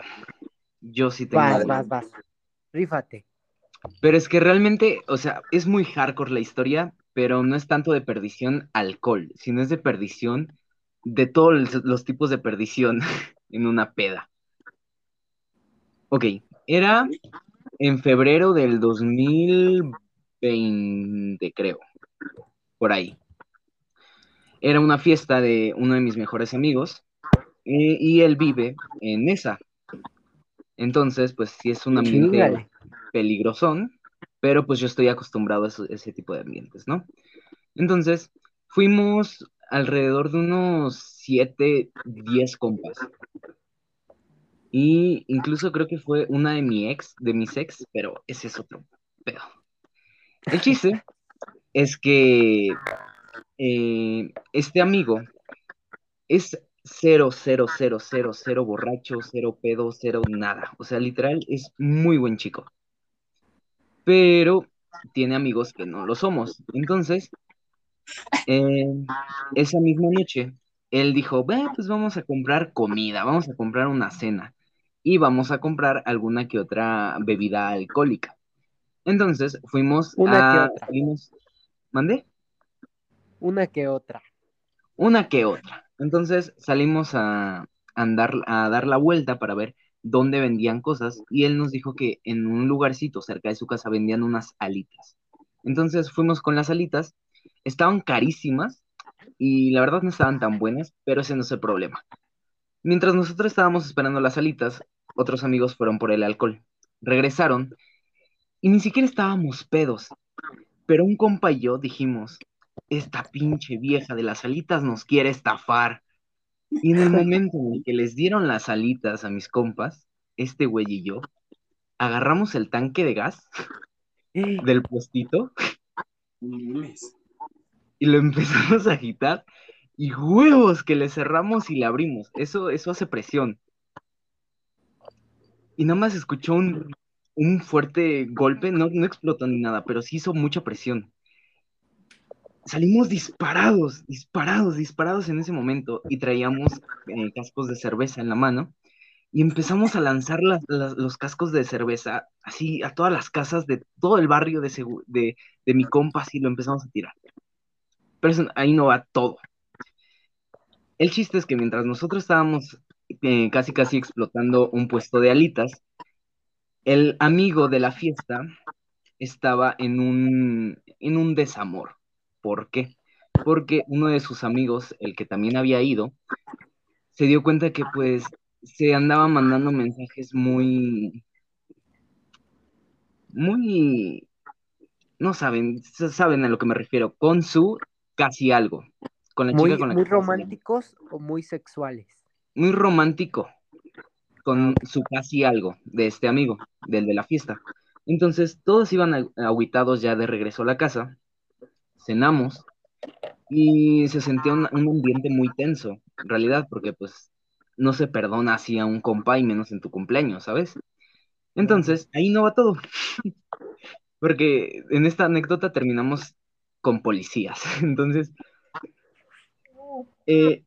C: Yo sí tengo.
D: Vas, vas, vas. Rífate.
C: Pero es que realmente, o sea, es muy hardcore la historia, pero no es tanto de perdición alcohol, sino es de perdición de todos los- los tipos de perdición en una peda. Ok, era en febrero del 2020, creo, por ahí. Era una fiesta de uno de mis mejores amigos eh, y él vive en esa. Entonces, pues sí es un ambiente peligrosón, pero pues yo estoy acostumbrado a eso- ese tipo de ambientes, ¿no? Entonces, fuimos alrededor de unos 7, 10 compas. Y incluso creo que fue una de mi ex, de mis ex, pero ese es otro pedo. El chiste es que eh, este amigo es cero, cero, cero, cero, cero borracho, cero pedo, cero nada. O sea, literal, es muy buen chico. Pero tiene amigos que no lo somos. Entonces, eh, esa misma noche, él dijo, "Ve, pues vamos a comprar comida, vamos a comprar una cena y vamos a comprar alguna que otra bebida alcohólica. Entonces, fuimos
D: Una que
C: a...
D: otra.
C: salimos- ¿Mandé?
D: Una que otra.
C: Una que otra. Entonces salimos a andar, a dar la vuelta para ver dónde vendían cosas y él nos dijo que en un lugarcito cerca de su casa vendían unas alitas. Entonces fuimos con las alitas, estaban carísimas y la verdad no estaban tan buenas, pero ese no es el problema. Mientras nosotros estábamos esperando las alitas, otros amigos fueron por el alcohol. Regresaron y ni siquiera estábamos pedos, pero un compa y yo dijimos, esta pinche vieja de las alitas nos quiere estafar. Y en el momento en el que les dieron las alitas a mis compas, este güey y yo, agarramos el tanque de gas del puestito y lo empezamos a agitar y huevos que le cerramos y le abrimos. Eso, eso hace presión. Y nada más escuchó un, un fuerte golpe, no, no explotó ni nada, pero sí hizo mucha presión. Salimos disparados, disparados, disparados en ese momento y traíamos eh, cascos de cerveza en la mano y empezamos a lanzar los cascos de cerveza así a todas las casas de todo el barrio de, mi compa, así lo empezamos a tirar. Pero eso- ahí no va todo. El chiste es que mientras nosotros estábamos eh, casi casi explotando un puesto de alitas, el amigo de la fiesta estaba en un desamor. ¿Por qué? Porque uno de sus amigos, el que también había ido, se dio cuenta que pues se andaba mandando mensajes muy, muy, no saben, saben a lo que me refiero, con su casi algo, con la
D: Muy,
C: chica con la
D: muy
C: que
D: románticos o muy sexuales.
C: muy romántico con su casi algo de este amigo, del de la fiesta. Entonces, todos iban a- agüitados ya de regreso a la casa, cenamos y se sentía un, un ambiente muy tenso, en realidad, porque pues no se perdona así a un compa y menos en tu cumpleaños, ¿sabes? Entonces, ahí no va todo, porque en esta anécdota terminamos con policías. Entonces, eh,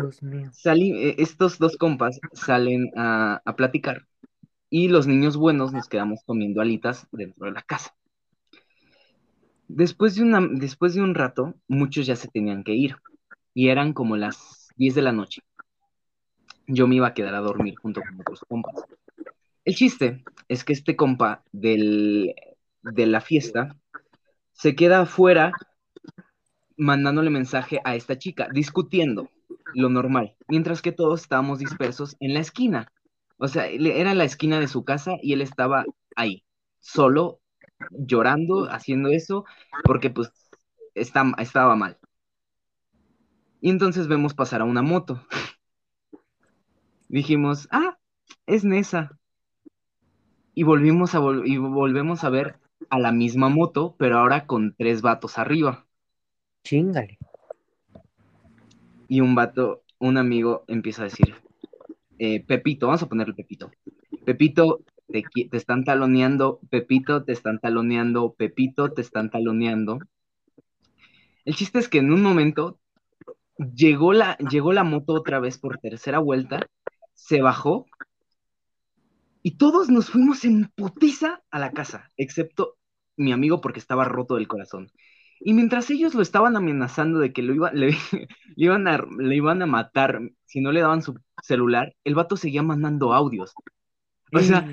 D: Dios mío.
C: Sali- eh, estos dos compas salen a, a platicar y los niños buenos nos quedamos comiendo alitas dentro de la casa. Después de, una, después de un rato, muchos ya se tenían que ir y eran como las 10 de la noche. Yo me iba a quedar a dormir junto con otros compas. El chiste es que este compa del, de la fiesta se queda afuera mandándole mensaje a esta chica, discutiendo lo normal, mientras que todos estábamos dispersos en la esquina. O sea, era la esquina de su casa y él estaba ahí, solo, llorando, haciendo eso, porque pues está, estaba mal. Y entonces vemos pasar a una moto. Dijimos, ah, es Nesa. Y volvimos a y volvemos a ver a la misma moto, pero ahora con tres vatos arriba.
D: Chingale.
C: Y un vato, un amigo empieza a decir, eh, Pepito, vamos a ponerle Pepito. Pepito, te, te, están taloneando, Pepito, te están taloneando, Pepito, te están taloneando. El chiste es que en un momento llegó la, llegó la moto otra vez por tercera vuelta, se bajó y todos nos fuimos en putiza a la casa, excepto mi amigo porque estaba roto del corazón. Y mientras ellos lo estaban amenazando de que lo iba, le, iban a, le iban a matar si no le daban su celular, el vato seguía mandando audios. O sea,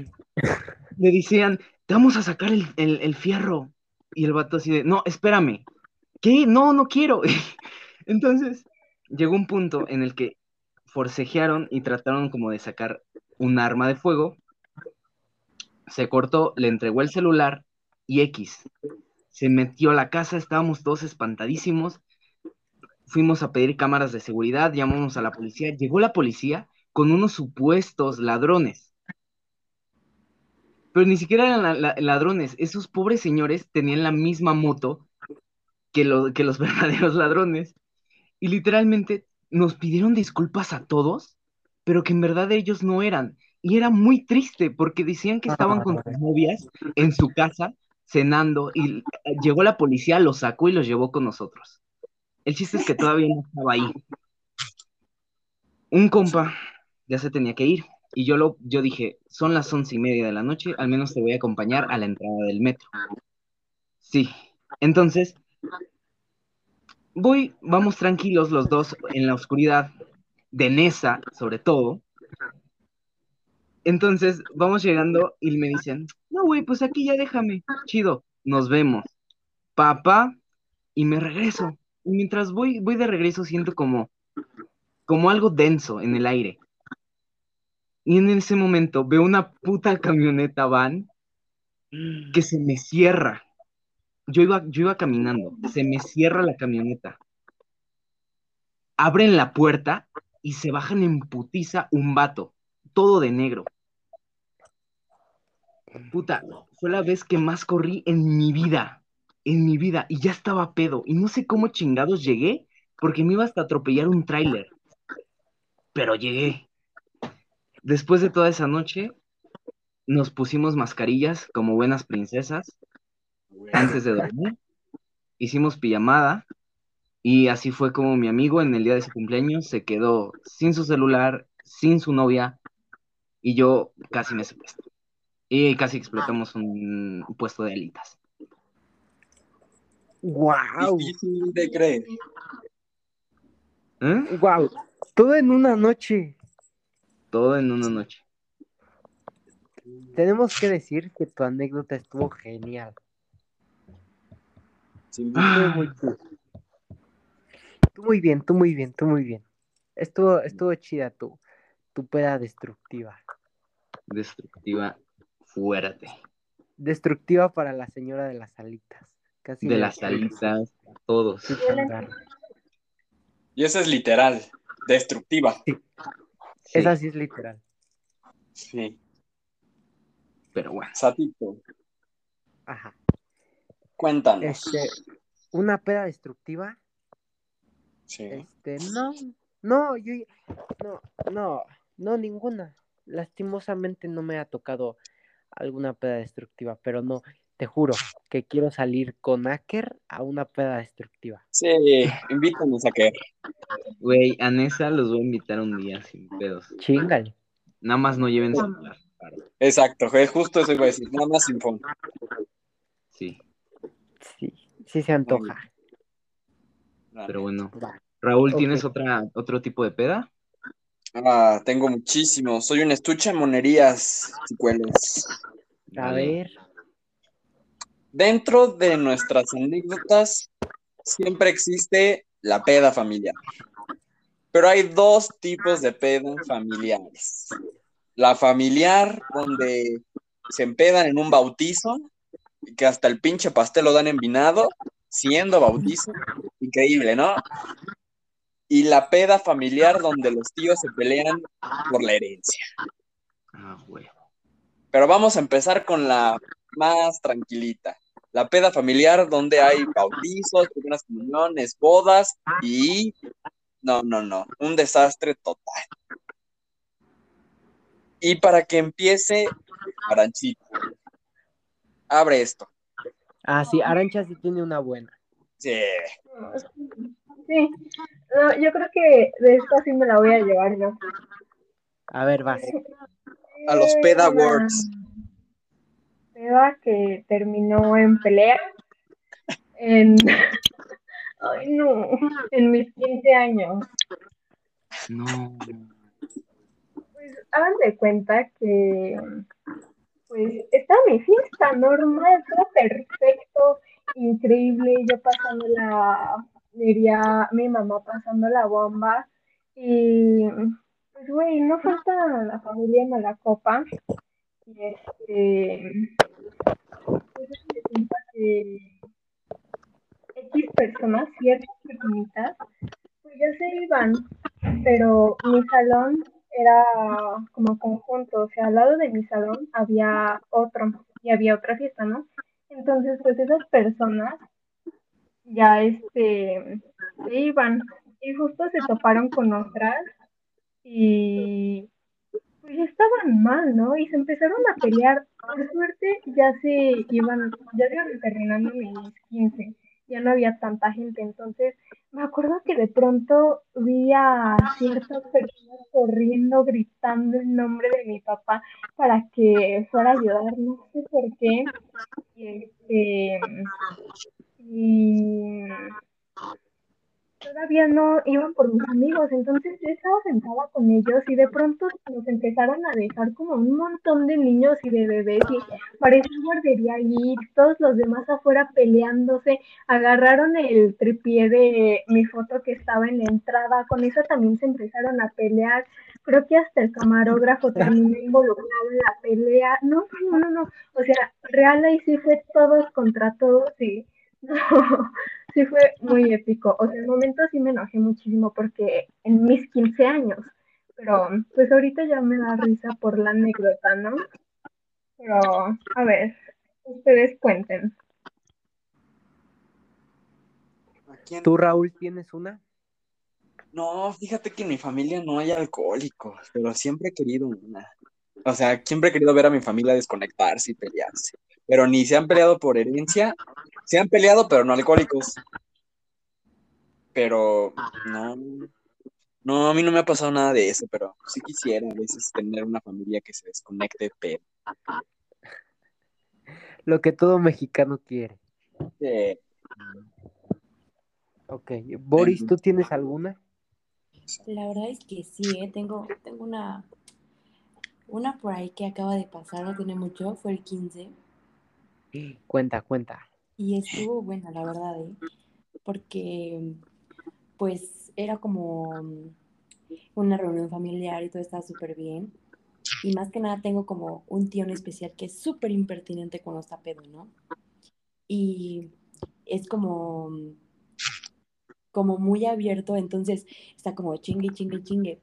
C: le decían, te vamos a sacar el, el, fierro. Y el vato así de, no, espérame. ¿Qué? No, no quiero. Entonces, llegó un punto en el que forcejearon y trataron como de sacar un arma de fuego. Se cortó, le entregó el celular y X se metió a la casa, estábamos todos espantadísimos. Fuimos a pedir cámaras de seguridad, llamamos a la policía. Llegó la policía con unos supuestos ladrones. Pero ni siquiera eran ladrones. Esos pobres señores tenían la misma moto que, que los verdaderos ladrones. Y literalmente nos pidieron disculpas a todos, pero que en verdad ellos no eran. Y era muy triste porque decían que estaban con sus novias en su casa cenando y llegó la policía, los sacó y los llevó con nosotros. El chiste es que todavía no estaba ahí. Un compa ya se tenía que ir y yo, lo, yo dije, son las once y media de la noche, al menos te voy a acompañar a la entrada del metro. Sí, entonces voy, vamos tranquilos los dos en la oscuridad de Nesa, sobre todo, entonces, vamos llegando y me dicen, no, güey, pues aquí ya déjame. Chido, nos vemos. Papá, y me regreso. Y mientras voy, voy de regreso, siento como, como algo denso en el aire. Y en ese momento veo una puta camioneta van que se me cierra. Yo iba, yo iba caminando, se me cierra la camioneta. Abren la puerta y se bajan en putiza un vato, todo de negro. Puta, fue la vez que más corrí en mi vida, en mi vida, y ya estaba pedo, y no sé cómo chingados llegué, porque me iba hasta atropellar un tráiler, pero llegué. Después de toda esa noche, nos pusimos mascarillas como buenas princesas antes de dormir, hicimos pijamada, y así fue como mi amigo en el día de su cumpleaños se quedó sin su celular, sin su novia, y yo casi me secuestro. Y casi explotamos un puesto de alitas.
D: ¡Wow!
A: Difícil de creer.
D: ¿Eh? ¡Wow! Todo en una noche.
C: Todo en una noche.
D: Tenemos que decir que tu anécdota estuvo genial. muy, tú muy bien, tú muy bien, tú muy bien. Estuvo, estuvo chida tu, tu peda destructiva.
C: Destructiva fuerte.
D: Destructiva para la señora de las alitas.
C: Casi de las alitas, todos.
A: Y esa es literal, destructiva.
D: Sí. Esa sí es literal.
A: Sí.
C: Pero bueno.
A: Satito.
D: Ajá.
A: Cuéntanos.
D: Este, una peda destructiva.
A: Sí.
D: Este, no, no, yo, no, no, no, ninguna. Lastimosamente no me ha tocado alguna peda destructiva, pero no, te juro que quiero salir con Aker a una peda destructiva.
A: Sí, invítanos a que.
C: Güey, a Nessa los voy a invitar un día sin pedos.
D: Chingale.
C: Nada más no lleven celular.
A: Exacto, justo eso iba a decir, nada más sin phone.
C: Sí.
D: Sí, Sí se antoja.
C: Pero bueno. Raúl, ¿tienes otra, otro tipo de peda?
A: Ah, tengo muchísimo. Soy un estuche de monerías, chicuelos.
D: A ver.
A: Dentro de nuestras anécdotas siempre existe la peda familiar. Pero hay dos tipos de peda familiares. La familiar, donde se empedan en un bautizo y que hasta el pinche pastel lo dan envinado, siendo bautizo. Increíble, ¿no? Y la peda familiar, donde los tíos se pelean por la herencia.
C: Ah, huevo.
A: Pero vamos a empezar con la más tranquilita. La peda familiar donde hay bautizos, primeras comuniones, bodas y... No, no, no. Un desastre total. Y para que empiece, Aranchita. Abre esto.
D: Ah, sí, Arancha sí tiene una buena.
A: Sí.
B: Sí, no, yo creo que de esta sí me la voy a llevar yo.
D: A ver, vas.
A: A los Peda Awards.
B: Que terminó en pelea. En. Ay, no. En mis 15 años.
C: No.
B: Pues hagan de cuenta que. Pues está mi fiesta normal, todo perfecto, increíble. Yo pasando la. Diría mi mamá pasando la bomba. Y. Pues, güey, no falta la familia en la copa. Este. Pues que X personas, ciertas personitas, pues ya se iban, pero mi salón era como conjunto, o sea, al lado de mi salón había otro y había otra fiesta, ¿no? Entonces, pues esas personas ya este se iban y justo se toparon con otras y pues ya estaban mal, ¿no? Y se empezaron a pelear. Por suerte ya se iban, ya se iban terminando mis 15, ya no había tanta gente. Entonces me acuerdo que de pronto vi a ciertas personas corriendo, gritando el nombre de mi papá para que fuera a ayudar, no sé por qué. Este. Y todavía no iban por mis amigos, entonces yo estaba sentada con ellos y de pronto nos empezaron a dejar como un montón de niños y de bebés y parecía guardería y todos los demás afuera peleándose, agarraron el tripié de mi foto que estaba en la entrada, con eso también se empezaron a pelear, creo que hasta el camarógrafo terminó involucrado en la pelea, no, no, no, no, o sea, real ahí sí fue todos contra todos y no, sí fue muy épico. O sea, en momento sí me enojé muchísimo porque en mis 15 años, pero pues ahorita ya me da risa por la anécdota, ¿no? Pero, a ver, ustedes cuenten.
D: ¿Tú, Raúl, tienes una?
A: No, fíjate que en mi familia no hay alcohólicos, pero siempre he querido una. O sea, siempre he querido ver a mi familia desconectarse y pelearse. Pero ni se han peleado por herencia, se han peleado, pero no alcohólicos. Pero no, no, a mí no me ha pasado nada de eso, pero sí quisiera a veces tener una familia que se desconecte, pero
D: Lo que todo mexicano quiere.
A: eh,
D: Ok. Boris, ¿tú tienes alguna?
E: La verdad es que sí, ¿eh? tengo, tengo una, una por ahí que acaba de pasar, no tiene mucho, fue el 15.
D: Cuenta, cuenta.
E: Y estuvo buena, la verdad, ¿eh? Porque pues era como una reunión familiar y todo estaba súper bien. Y más que nada tengo como un tío en especial que es súper impertinente cuando está pedo, ¿no? Y es como, como muy abierto, entonces está como chingue, chingue, chingue.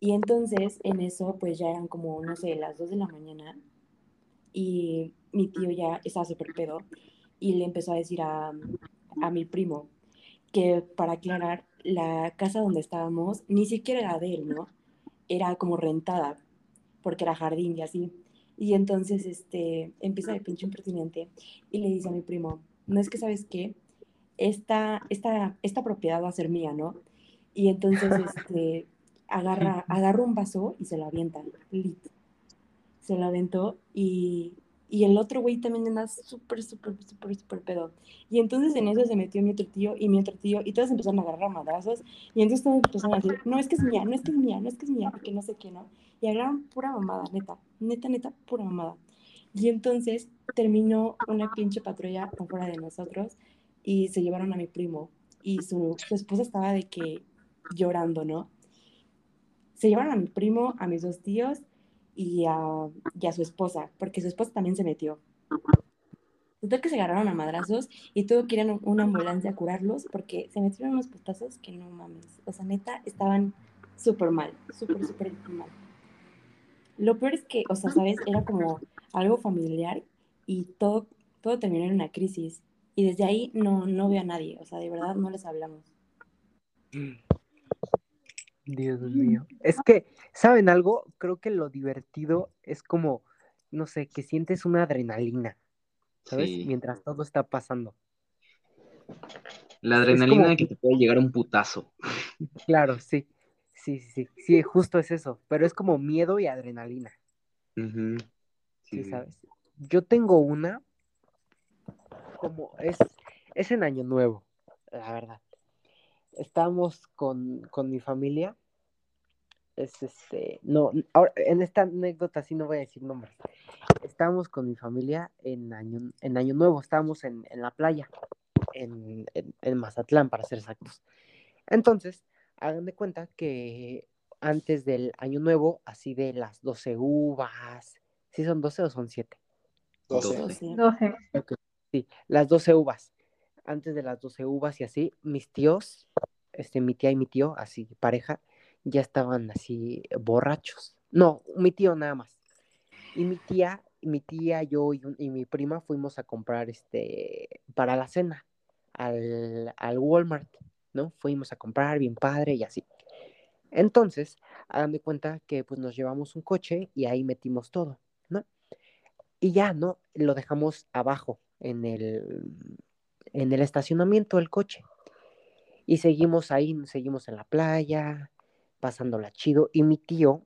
E: Y entonces en eso pues ya eran como, no sé, las 2 de la mañana y mi tío ya estaba súper pedo y le empezó a decir a, a mi primo que para aclarar, la casa donde estábamos ni siquiera era de él, ¿no? Era como rentada, porque era jardín y así. Y entonces este, empieza de pinche impertinente y le dice a mi primo, no es que sabes qué, esta, esta, esta propiedad va a ser mía, ¿no? Y entonces este, agarra, agarra un vaso y se lo avienta, lit. Se lo aventó y y el otro güey también anda súper, súper, súper, súper pedo. Y entonces en eso se metió mi otro tío y mi otro tío, y todos empezaron a agarrar madrazos, y entonces todos empezaron a decir, no, es que es mía, no es que es mía, no es que es mía, y que no sé qué, ¿no? Y agarraron pura mamada, neta, neta, neta, pura mamada. Y entonces terminó una pinche patrulla afuera de nosotros y se llevaron a mi primo, y su, su esposa estaba de que llorando, ¿no? Se llevaron a mi primo, a mis dos tíos, y a, y a su esposa, porque su esposa también se metió. Total que se agarraron a madrazos y tuvo que ir a una ambulancia a curarlos porque se metieron unos putazos que no mames. O sea, neta, estaban súper mal, súper, súper mal. Lo peor es que, o sea, ¿sabes? Era como algo familiar y todo, todo terminó en una crisis. Y desde ahí no, no veo a nadie, o sea, de verdad no les hablamos.
D: Dios mío. Es que, ¿saben algo? Creo que lo divertido es como, no sé, que sientes una adrenalina, ¿sabes?
C: Sí.
D: Mientras todo está pasando.
C: La adrenalina
D: como-
C: de que te puede llegar un putazo.
D: Claro, sí. Sí, sí, sí. Sí, justo es eso. Pero es como miedo y adrenalina. ¿sí,
C: Sí.
D: sabes? Yo tengo una, como es, es en Año Nuevo, la verdad. Estábamos con, con mi familia. Es este, no, ahora, en esta anécdota sí no voy a decir nombres. Estábamos con mi familia en Año, en año Nuevo, estábamos en, en la playa, en, en, en Mazatlán, para ser exactos. Entonces, hagan de cuenta que antes del Año Nuevo, así de las 12 uvas, ¿sí son 12 o son 7?
A: 12.
E: No sé.
B: 12.
D: Sí, las 12 uvas. Antes de las 12 uvas y así, mis tíos, este, mi tía y mi tío, así, pareja, ya estaban así borrachos. No, mi tío nada más. Y mi tía, mi tía, yo y, mi prima fuimos a comprar este para la cena al, al Walmart, ¿no? Fuimos a comprar bien padre y así. Entonces, hagan cuenta que pues nos llevamos un coche y ahí metimos todo, ¿no? Y ya, ¿no? Lo dejamos abajo en el, en el estacionamiento del coche. Y seguimos ahí, seguimos en la playa, pasándola chido. Y mi tío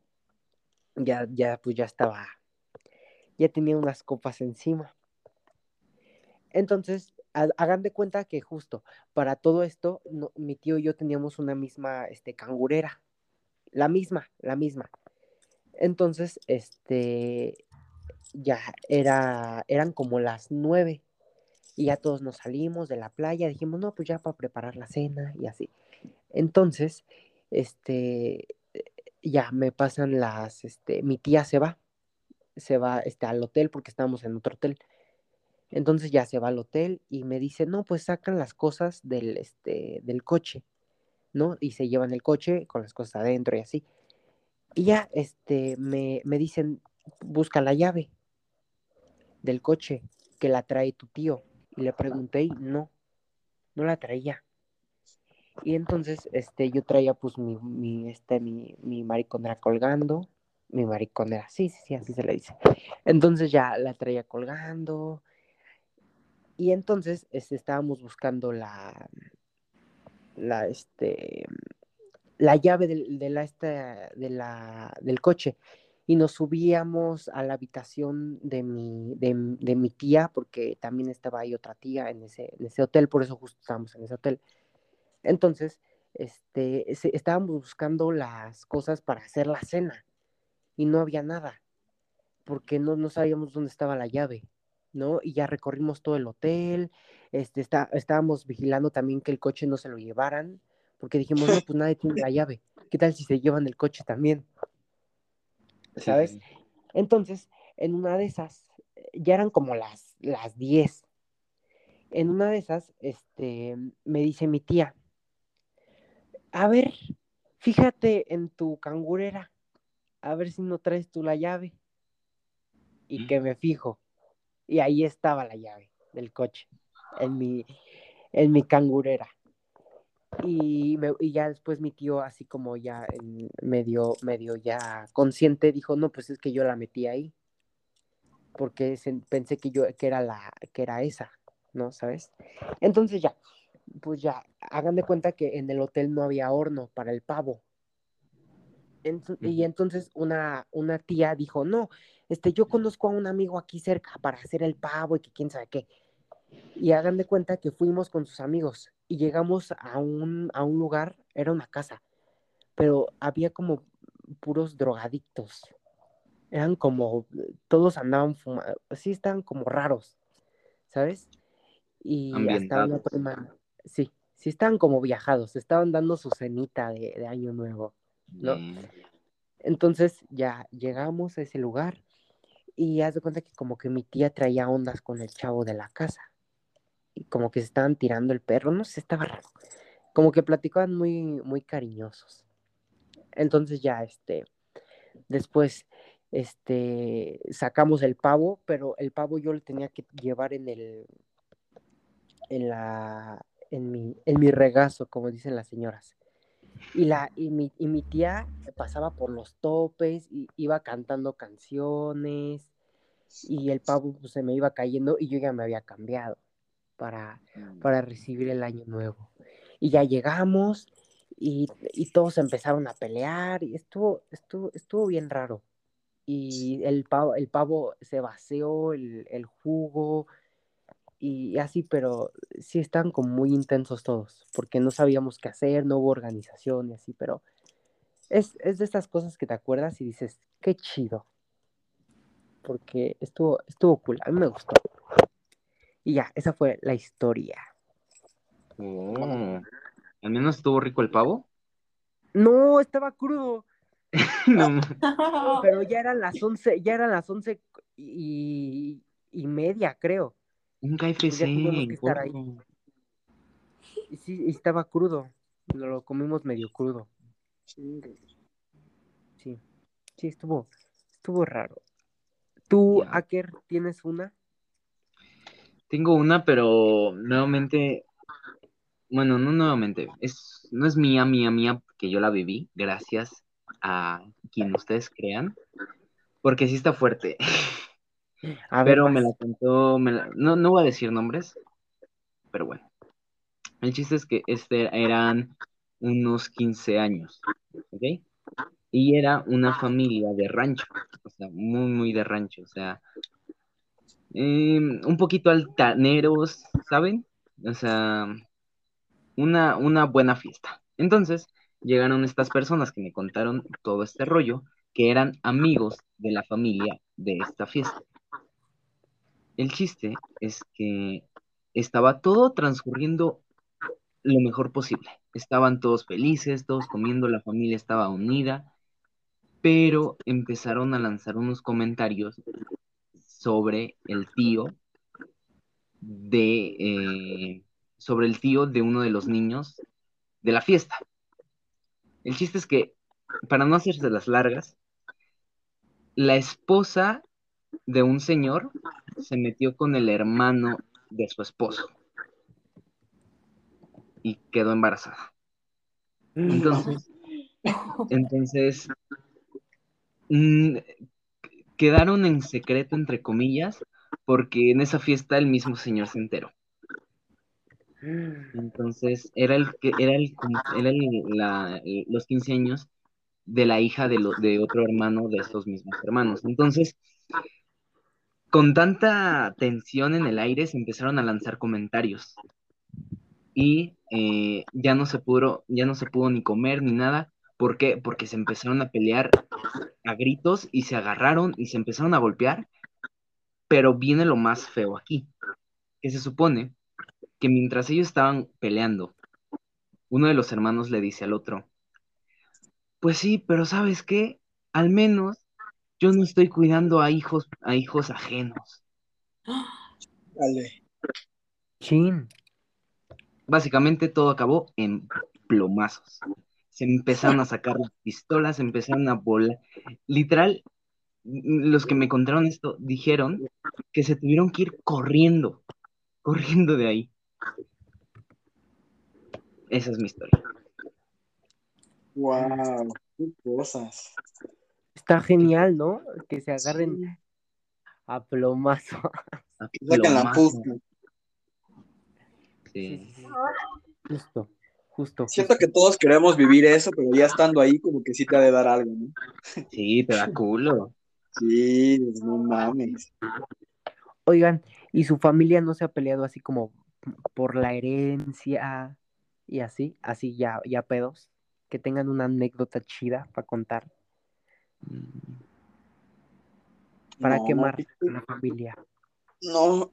D: ya, ya, pues ya estaba, ya tenía unas copas encima. Entonces, ha- hagan de cuenta que justo para todo esto, mi tío y yo teníamos una misma, este, cangurera. La misma, la misma. Entonces, este, ya era, eran como las nueve y ya todos nos salimos de la playa, dijimos, no, pues ya para preparar la cena y así. Entonces, este, ya me pasan las, este, mi tía se va, se va, este, al hotel porque estábamos en otro hotel. Entonces ya se va al hotel y me dice, no, pues sacan las cosas del, este, del coche, ¿no? Y se llevan el coche con las cosas adentro y así. Y ya, este, me, me dicen, busca la llave del coche que la trae tu tío. Y le pregunté y no, no la traía. Y entonces, este, yo traía pues mi, mi, este, mi, mi mariconera colgando, mi mariconera, sí, sí, sí, así se le dice. Entonces ya la traía colgando. Y entonces, este, estábamos buscando la, la, este, la llave del, de la, esta, de la, del coche y nos subíamos a la habitación de mi, de, de mi tía, porque también estaba ahí otra tía en ese, en ese hotel, por eso justo estábamos en ese hotel. Entonces, este, estábamos buscando las cosas para hacer la cena y no había nada, porque no, no sabíamos dónde estaba la llave, ¿no? Y ya recorrimos todo el hotel, este, está, estábamos vigilando también que el coche no se lo llevaran, porque dijimos, no, pues nadie tiene la llave, ¿qué tal si se llevan el coche también? ¿Sabes?
C: sí.
D: Entonces, en una de esas, eh, ya eran como las, las 10. En una de esas, este, me dice mi tía, a ver, fíjate en tu cangurera, a ver si no traes tú la llave. Y que me fijo. Y ahí estaba la llave del coche, en mi, en mi cangurera. Y, me- y ya después mi tío, así como ya en medio, medio ya consciente, dijo, no, pues es que yo la metí ahí. Porque se- pensé que yo, que era la, que era esa, ¿no? ¿Sabes? Entonces ya, pues ya, hagan de cuenta que en el hotel no había horno para el pavo. Y entonces una, una tía dijo, no, este, yo conozco a un amigo aquí cerca para hacer el pavo y que quién sabe qué. Y hagan de cuenta que fuimos con sus amigos y llegamos a un, a un lugar, era una casa, pero había como puros drogadictos. Eran como, todos andaban fumando, sí, estaban como raros, ¿sabes? Y hasta una prima, sí, sí estaban como viajados, estaban dando su cenita de, de Año Nuevo. ¿no?
C: Bien.
D: Entonces ya llegamos a ese lugar y haz de cuenta que como que mi tía traía ondas con el chavo de la casa. Y como que se estaban tirando el perro, no sé, estaba raro. Como que platicaban muy, muy cariñosos. Entonces ya, este, después, este, sacamos el pavo, pero el pavo yo lo tenía que llevar en el, en la, en mi, en mi regazo, como dicen las señoras. Y, la, y, mi, y mi tía pasaba por los topes, y iba cantando canciones, y el pavo pues, se me iba cayendo, y yo ya me había cambiado para, para recibir el año nuevo. Y ya llegamos, y, y todos empezaron a pelear, y estuvo, estuvo, estuvo bien raro. Y el pavo, el pavo se vació el, el jugo, y así, pero sí están como muy intensos todos, porque no sabíamos qué hacer, no hubo organización y así, pero es, es de estas cosas que te acuerdas y dices, qué chido, porque estuvo, estuvo cool, a mí me gustó. Y ya, esa fue la historia.
C: Oh, ¿Al menos estuvo rico el pavo?
D: No, estaba crudo,
C: No,
D: pero ya eran las once, ya eran las once y, y media, creo.
C: un KFC.
D: Y sí, y estaba crudo, lo, comimos medio crudo. Sí, sí, estuvo, estuvo raro. ¿Tú,
C: Ya.
D: Aker, tienes una?
C: Tengo una, pero nuevamente, bueno, no nuevamente, es, no es mía, mía, mía, que yo la viví, gracias a quien ustedes crean, porque sí está fuerte,
D: A ver,
C: pero me
D: vas.
C: la contó, me la- no, no voy a decir nombres, pero bueno. El chiste es que este eran unos 15 años, ¿ok? Y era una familia de rancho, o sea, muy, muy de rancho, o sea, em, un poquito altaneros, ¿saben? O sea, una, una buena fiesta. Entonces, llegaron estas personas que me contaron todo este rollo, que eran amigos de la familia de esta fiesta. El chiste es que estaba todo transcurriendo lo mejor posible. Estaban todos felices, todos comiendo, la familia estaba unida, pero empezaron a lanzar unos comentarios sobre el tío de eh, sobre el tío de uno de los niños de la fiesta. El chiste es que, para no hacerse las largas, la esposa de un señor se metió con el hermano de su esposo y quedó embarazada. Entonces, entonces mm, quedaron en secreto, entre comillas, porque en esa fiesta el mismo señor se enteró. Entonces, era el que era el, era el- la- los 15 años de la hija de, lo- de otro hermano de estos mismos hermanos. Entonces, con tanta tensión en el aire, se empezaron a lanzar comentarios. Y eh, ya no se pudo, ya no se pudo ni comer ni nada. ¿Por qué? Porque se empezaron a pelear a gritos y se agarraron y se empezaron a golpear. Pero viene lo más feo aquí, que se supone que mientras ellos estaban peleando, uno de los hermanos le dice al otro, pues sí, pero ¿sabes qué? Al menos yo no estoy cuidando a hijos, a hijos ajenos.
A: Dale.
D: Chin.
C: Básicamente todo acabó en plomazos. Se empezaron a sacar las pistolas, se empezaron a volar. Literal, los que me contaron esto dijeron que se tuvieron que ir corriendo, corriendo de ahí. Esa es mi historia.
A: Wow, qué cosas.
D: Está genial, ¿no? Que se agarren a plomazo.
C: A
A: Sacan la puta.
C: Sí.
D: Sí, sí, sí. Justo.
A: Siento
D: justo.
A: que todos queremos vivir eso, pero ya estando ahí, como que sí te ha de dar algo, ¿no?
C: Sí, te da culo.
A: Sí, pues, no mames.
D: Oigan, ¿y su familia no se ha peleado así como por la herencia y así? Así ya, ya pedos. Que tengan una anécdota chida para contar, para
A: No,
D: quemar la familia.
A: No,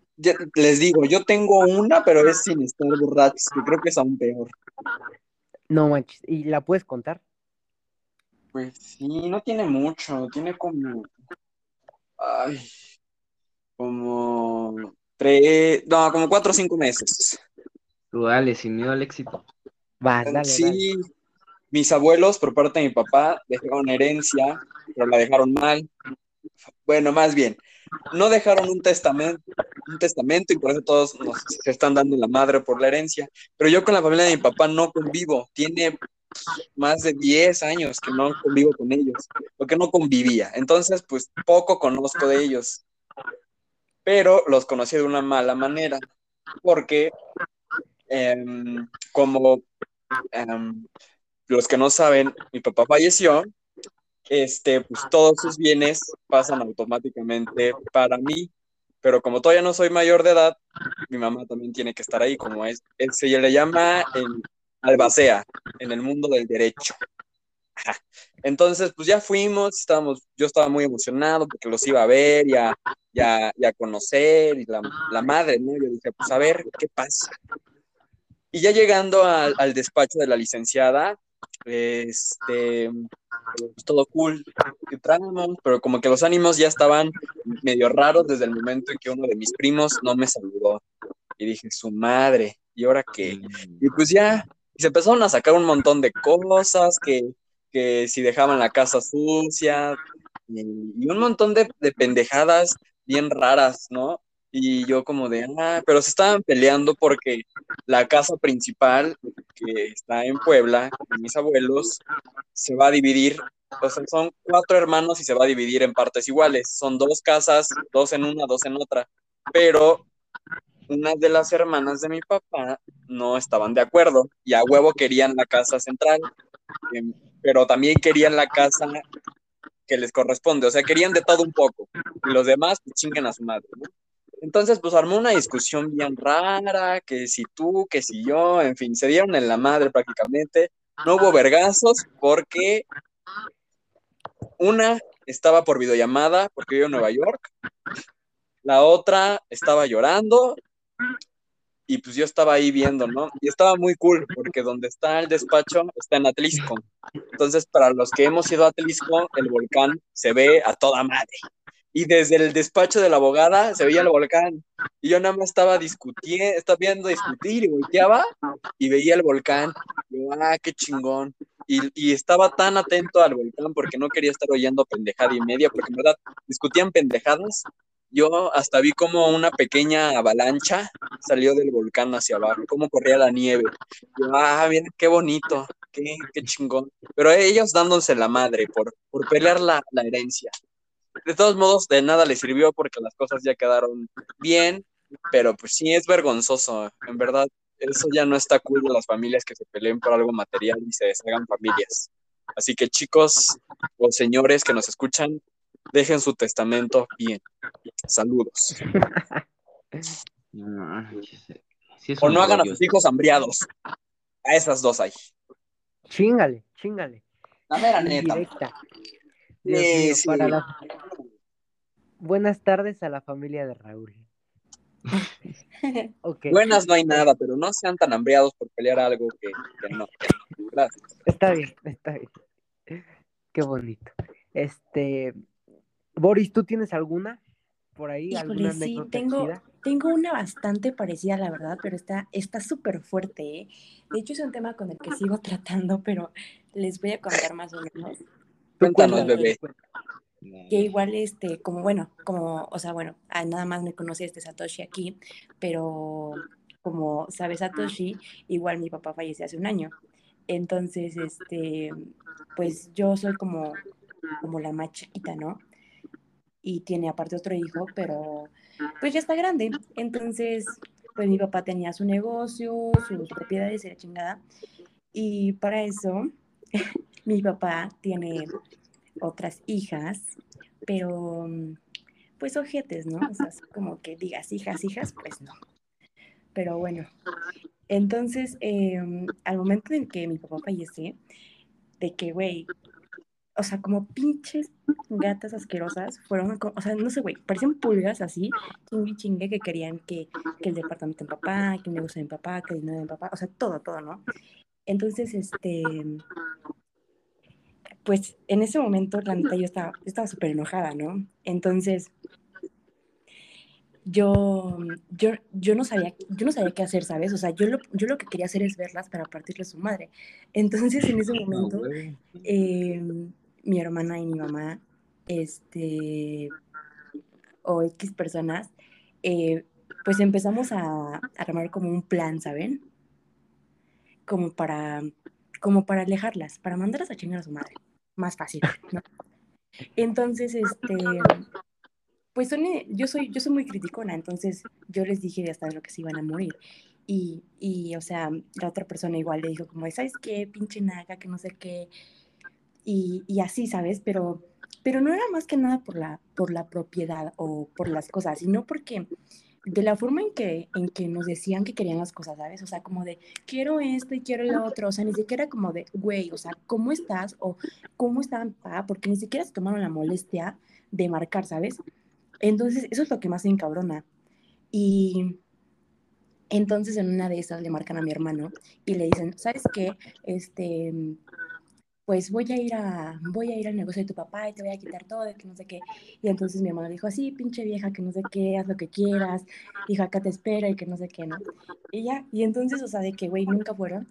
A: les digo, yo tengo una, pero es sin estar borrachos, que creo que es aún peor.
D: No manches, ¿y la puedes contar?
A: Pues sí, no tiene mucho, tiene como, ay, como tres, no, como cuatro o cinco meses.
C: Tú dale, sin miedo al éxito.
D: Va, dale, dale.
A: Sí, mis abuelos, por parte de mi papá, dejaron herencia, pero la dejaron mal. Bueno, más bien, no dejaron un testamento, un testamento y por eso todos nos se están dando la madre por la herencia. Pero yo con la familia de mi papá no convivo, tiene más de 10 años que no convivo con ellos, porque no convivía. Entonces, pues poco conozco de ellos, pero los conocí de una mala manera, porque em, como em, los que no saben, mi papá falleció, este, pues todos sus bienes pasan automáticamente para mí, pero como todavía no soy mayor de edad, mi mamá también tiene que estar ahí, como es, es- se le llama el albacea en el mundo del derecho. Ajá. Entonces, pues ya fuimos, estábamos, yo estaba muy emocionado porque los iba a ver y a, y a- y a conocer, y la, la madre, ¿no? Yo dije, pues a ver, ¿qué pasa? Y ya llegando al despacho de la licenciada, este, pues todo cool, pero como que los ánimos ya estaban medio raros desde el momento en que uno de mis primos no me saludó. Y dije, su madre, ¿y ahora qué? Y pues ya, y se empezaron a sacar un montón de cosas, que, que si dejaban la casa sucia, y, y un montón de, de pendejadas bien raras, ¿no? Y yo como de, ah, pero se estaban peleando porque la casa principal, que está en Puebla, de mis abuelos, se va a dividir, o sea, son cuatro hermanos y se va a dividir en partes iguales. Son dos casas, dos en una, dos en otra. Pero una de las hermanas de mi papá no estaban de acuerdo y a huevo querían la casa central, em, pero también querían la casa que les corresponde, o sea, querían de todo un poco y los demás pues chinguen a su madre, ¿no? Entonces, pues armó una discusión bien rara, que si tú, que si yo, en fin, se dieron en la madre prácticamente. No hubo vergazos porque una estaba por videollamada porque vivo en Nueva York, la otra estaba llorando y pues yo estaba ahí viendo, ¿no? Y estaba muy cool porque donde está el despacho está en Atlisco. Entonces, para los que hemos ido a Atlisco, el volcán se ve a toda madre. Y desde el despacho de la abogada se veía el volcán. Y yo nada más estaba discutiendo, estaba viendo discutir y volteaba y veía el volcán. Y yo, ah, qué chingón. Y, y estaba tan atento al volcán porque no quería estar oyendo pendejada y media, porque en verdad discutían pendejadas. Yo hasta vi como una pequeña avalancha salió del volcán hacia abajo, cómo corría la nieve. Yo, ah, mira, qué bonito, qué, qué chingón. Pero ellos dándose la madre por, por pelear la, la herencia. De todos modos, de nada les sirvió porque las cosas ya quedaron bien, pero pues sí es vergonzoso, en verdad. Eso ya no está cool de las familias que se peleen por algo material y se deshagan familias. Así que chicos o señores que nos escuchan, dejen su testamento bien. Saludos.
C: No, sí es
A: O no hagan a sus hijos hambriados. A esas dos hay.
D: Chíngale, chíngale.
A: La mera neta.
D: Directa. Dios
A: Sí,
D: mío,
A: sí.
D: para la- Buenas tardes a la familia de Raúl.
A: Buenas no hay nada, pero no sean tan hambriados por pelear algo que, que no. Gracias.
D: está bien, está bien. Qué bonito. Este, Boris, ¿tú tienes alguna por ahí? ¿Alguna
E: Híjole, sí, tengo, tengo una bastante parecida, la verdad, pero está está súper fuerte, ¿eh? De hecho, es un tema con el que sigo tratando, pero les voy a contar más o menos.
A: Cuéntanos, bebé.
E: Que igual, este, como bueno, como, o sea, bueno, ah, nada más me conoce este Satoshi aquí, pero como sabe Satoshi, igual mi papá falleció hace un año. Entonces, este, pues yo soy como, como la más chiquita, ¿no? Y tiene aparte otro hijo, pero pues ya está grande. Entonces, pues mi papá tenía su negocio, sus propiedades y la chingada. Y para eso, mi papá tiene otras hijas, pero pues ojetes, ¿no? O sea, como que digas hijas, hijas, pues no. Pero bueno, entonces, em, al momento en que mi papá fallece, de que, güey, o sea, como pinches gatas asquerosas, fueron, o sea, no sé, güey, parecían pulgas así, chingue chingue, que querían que, que el departamento de mi papá, que el negocio de mi papá, que el dinero de mi papá, o sea, todo, todo, ¿no? Entonces, este, pues en ese momento, la neta, yo estaba estaba súper enojada, ¿no? Entonces, yo, yo, yo, no sabía, yo no sabía qué hacer, ¿sabes? O sea, yo lo, yo lo que quería hacer es verlas para partirle a su madre. Entonces, en ese momento, em, mi hermana y mi mamá, este, o X personas, eh, pues empezamos a, armar como un plan, ¿saben? Como para, como para alejarlas, para mandarlas a chingar a su madre. Más fácil, ¿no? Entonces, este, pues son, eh, yo soy, yo soy muy criticona, entonces yo les dije hasta de lo que se iban a morir. Y, y, o sea, la otra persona igual le dijo como, ¿sabes qué? Pinche naga, que no sé qué. Y, y, así, ¿sabes? Pero, pero no era más que nada por la, por la propiedad o por las cosas, sino porque de la forma en que, en que nos decían que querían las cosas, ¿sabes? O sea, como de, quiero esto y quiero lo otro, o sea, ni siquiera como de, güey, o sea, ¿cómo estás? O ¿cómo están? Ah, porque ni siquiera se tomaron la molestia de marcar, ¿sabes? Entonces, eso es lo que más me encabrona. Y entonces en una de esas le marcan a mi hermano y le dicen, ¿sabes qué? Este, pues voy a ir a, voy a ir al negocio de tu papá y te voy a quitar todo, que no sé qué. Y entonces mi hermano dijo, así, pinche vieja, que no sé qué, haz lo que quieras, hija, acá te espera y que no sé qué, ¿no? Y ya, y entonces, o sea, de que, güey, nunca fueron.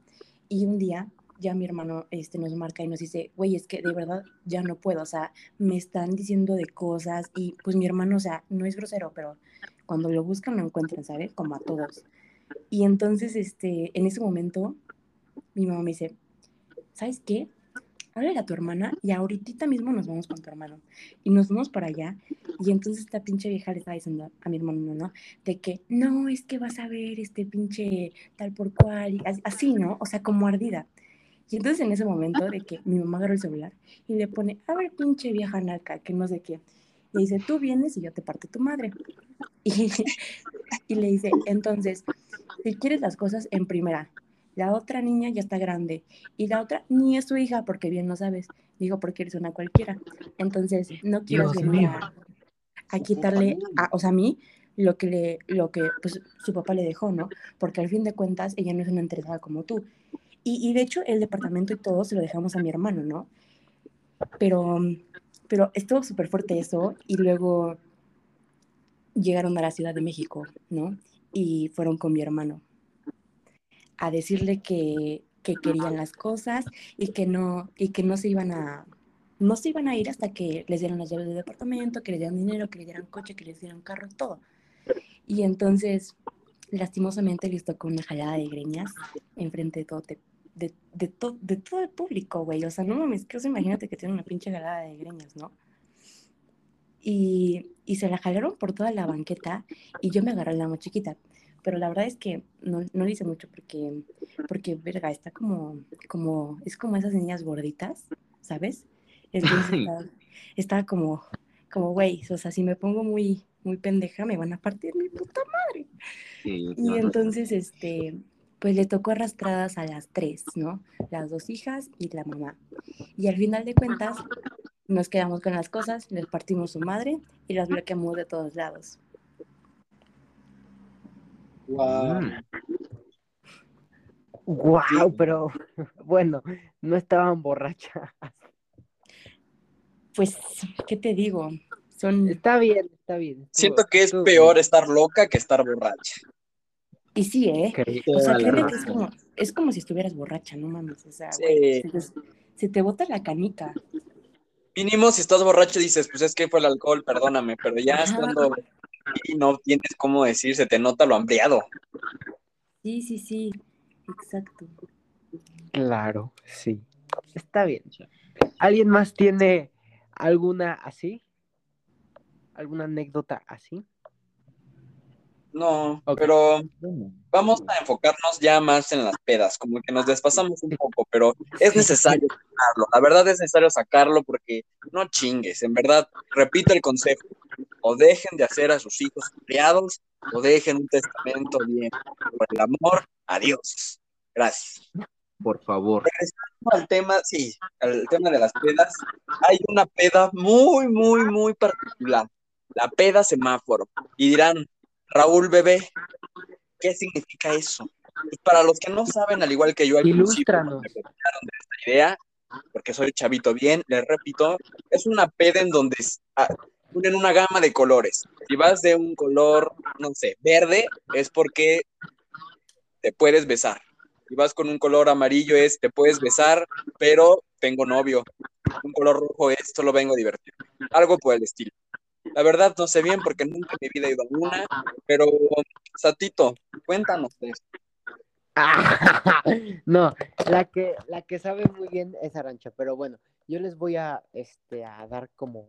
E: Y un día ya mi hermano este, nos marca y nos dice, güey, es que de verdad ya no puedo, o sea, me están diciendo de cosas y pues mi hermano, o sea, no es grosero, pero cuando lo buscan lo encuentran, ¿sabes? Como a todos. Y entonces, este, en ese momento, mi mamá me dice, ¿sabes qué? Háblale a tu hermana y ahorita mismo nos vamos con tu hermano. Y nos vamos para allá. Y entonces esta pinche vieja le está diciendo a mi hermano, ¿no? De que, no, es que vas a ver este pinche tal por cual. Y así, ¿no? O sea, como ardida. Y entonces en ese momento de que mi mamá agarra el celular y le pone, a ver, pinche vieja naca, que no sé qué. Y dice, tú vienes y yo te parto tu madre. Y, y le dice, entonces, si quieres las cosas en primera, la otra niña ya está grande y la otra ni es tu hija porque bien no sabes. Digo, porque eres una cualquiera. Entonces, no quiero venir a, a, quitarle, a, o sea, a mí, lo que, le, lo que pues, su papá le dejó, ¿no? Porque al fin de cuentas, ella no es una entregada como tú. Y, de hecho el departamento y todo se lo dejamos a mi hermano, ¿no? Pero, pero estuvo súper fuerte eso y luego llegaron a la Ciudad de México, ¿no? Y fueron con mi hermano a decirle que, que querían las cosas y que no, y que no se iban a, no se iban a ir hasta que les dieran las llaves del departamento, que les dieran dinero, que les dieran coche, que les dieran carro, todo. Y entonces, lastimosamente, les tocó una jalada de greñas enfrente de todo, de, de, de todo el público, güey. O sea, no mames, que imagínate que tiene una pinche galada de greñas, ¿no? Y, y, se la jalaron por toda la banqueta y yo me agarré la más chiquita. Pero la verdad es que no, no le hice mucho porque, porque, verga, está como, como, es como esas niñas gorditas, ¿sabes? Entonces estaba, como, como, güey, o sea, si me pongo muy, muy pendeja, me van a partir mi puta madre. y entonces, este, pues le tocó arrastradas a las tres, ¿no? Las dos hijas y la mamá. Y al final de cuentas, nos quedamos con las cosas, les partimos su madre y las bloqueamos de todos lados.
D: Wow. Wow, pero bueno, no estaban borrachas.
E: Pues, ¿qué te digo? Son...
D: Está bien, está bien.
A: Siento que es peor estar loca que estar borracha.
E: Y sí, ¿eh? O sea, que es como, es como si estuvieras borracha, no mames. O sea, se, te, bota la canica.
A: Mínimo, si estás borracho dices, pues es que fue el alcohol, perdóname, pero ya estando y no tienes cómo decir, se te nota lo hambriado.
E: Sí, sí, sí, exacto.
D: Claro, sí. Está bien. ¿Alguien más tiene alguna así? ¿Alguna anécdota así?
A: No, pero vamos a enfocarnos ya más en las pedas, como que nos desfasamos un poco, pero es necesario sacarlo. La verdad es necesario sacarlo porque no chingues, en verdad, repito el consejo, o dejen de hacer a sus hijos criados, o dejen un testamento bien. Por el amor, adiós. Gracias.
C: por favor.
A: al tema, sí, al tema de las pedas, hay una peda muy, muy, muy particular. La peda semáforo. Y dirán, Raúl Bebé, ¿qué significa eso? Pues para los que no saben, al igual que yo al principio, me de esta idea, porque soy chavito bien, les repito, es una peda en donde ah, ponen una gama de colores. Si vas de un color, no sé, verde, es porque te puedes besar. Si vas con un color amarillo es te puedes besar, pero tengo novio. Un color rojo es solo vengo a divertirme. Algo por el estilo. La verdad no sé bien porque nunca en mi vida he ido a una, pero Satito, cuéntanos de esto.
D: Ah, no, la que, la que sabe muy bien es Arancha, pero bueno, yo les voy a, este, a dar como,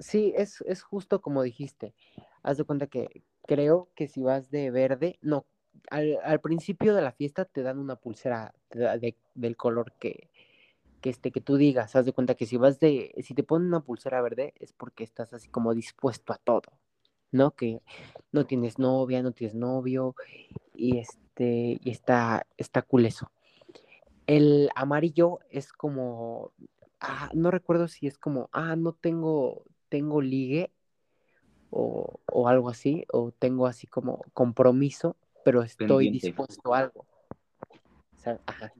D: sí, es, es justo como dijiste, haz de cuenta que creo que si vas de verde, no, al, al principio de la fiesta te dan una pulsera de- de- del color que, que, este, que tú digas, haz de cuenta que si vas de, si te ponen una pulsera verde es porque estás así como dispuesto a todo, ¿no? Que no tienes novia, no tienes novio, y este y está está cool. El amarillo es como ah, no recuerdo si es como ah no tengo tengo ligue o, o algo así o tengo así como compromiso pero estoy
C: Pendiente.
D: dispuesto a algo O sea, ajá.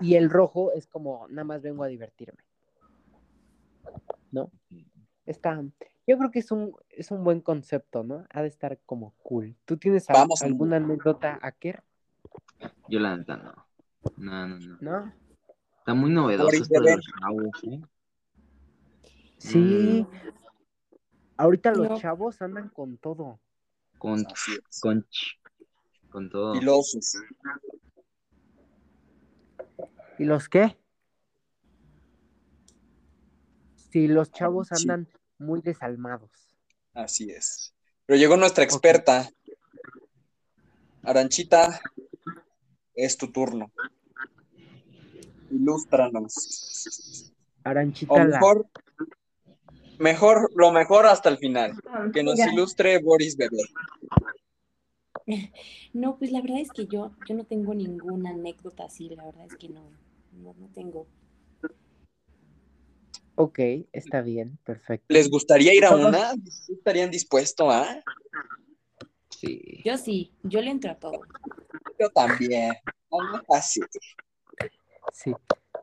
D: y el rojo es como nada más vengo a divertirme no está yo creo que es un es un buen concepto no ha de estar como cool tú tienes al-
A: Vamos a-
D: alguna anécdota Aker
C: Yo la neta no. No, no, no.
D: no
C: Está muy novedoso esto de
A: Bebé.
C: los chavos, ¿eh?
D: Sí. Ahorita los
E: No.
D: chavos andan con todo.
C: Con, con, con todo.
A: Filosos.
D: ¿Y los qué? Sí, los chavos
A: Sí.
D: andan muy desalmados.
A: Así es. Pero llegó nuestra experta. Aranchita, es tu turno. Ilústranos. O
D: Aranchita la...
A: mejor, lo mejor hasta el final.
B: Ah,
A: Que nos ilustre Boris Bebé.
E: No, pues la verdad es que yo, yo no tengo ninguna anécdota así, la verdad es que no, no, no tengo.
D: Ok, está bien, perfecto.
A: ¿Les gustaría ir a una? ¿Sí ¿Estarían dispuestos a?
C: Sí.
E: Yo sí, yo le entro a todo.
A: Yo también. Neta, sí.
D: Sí.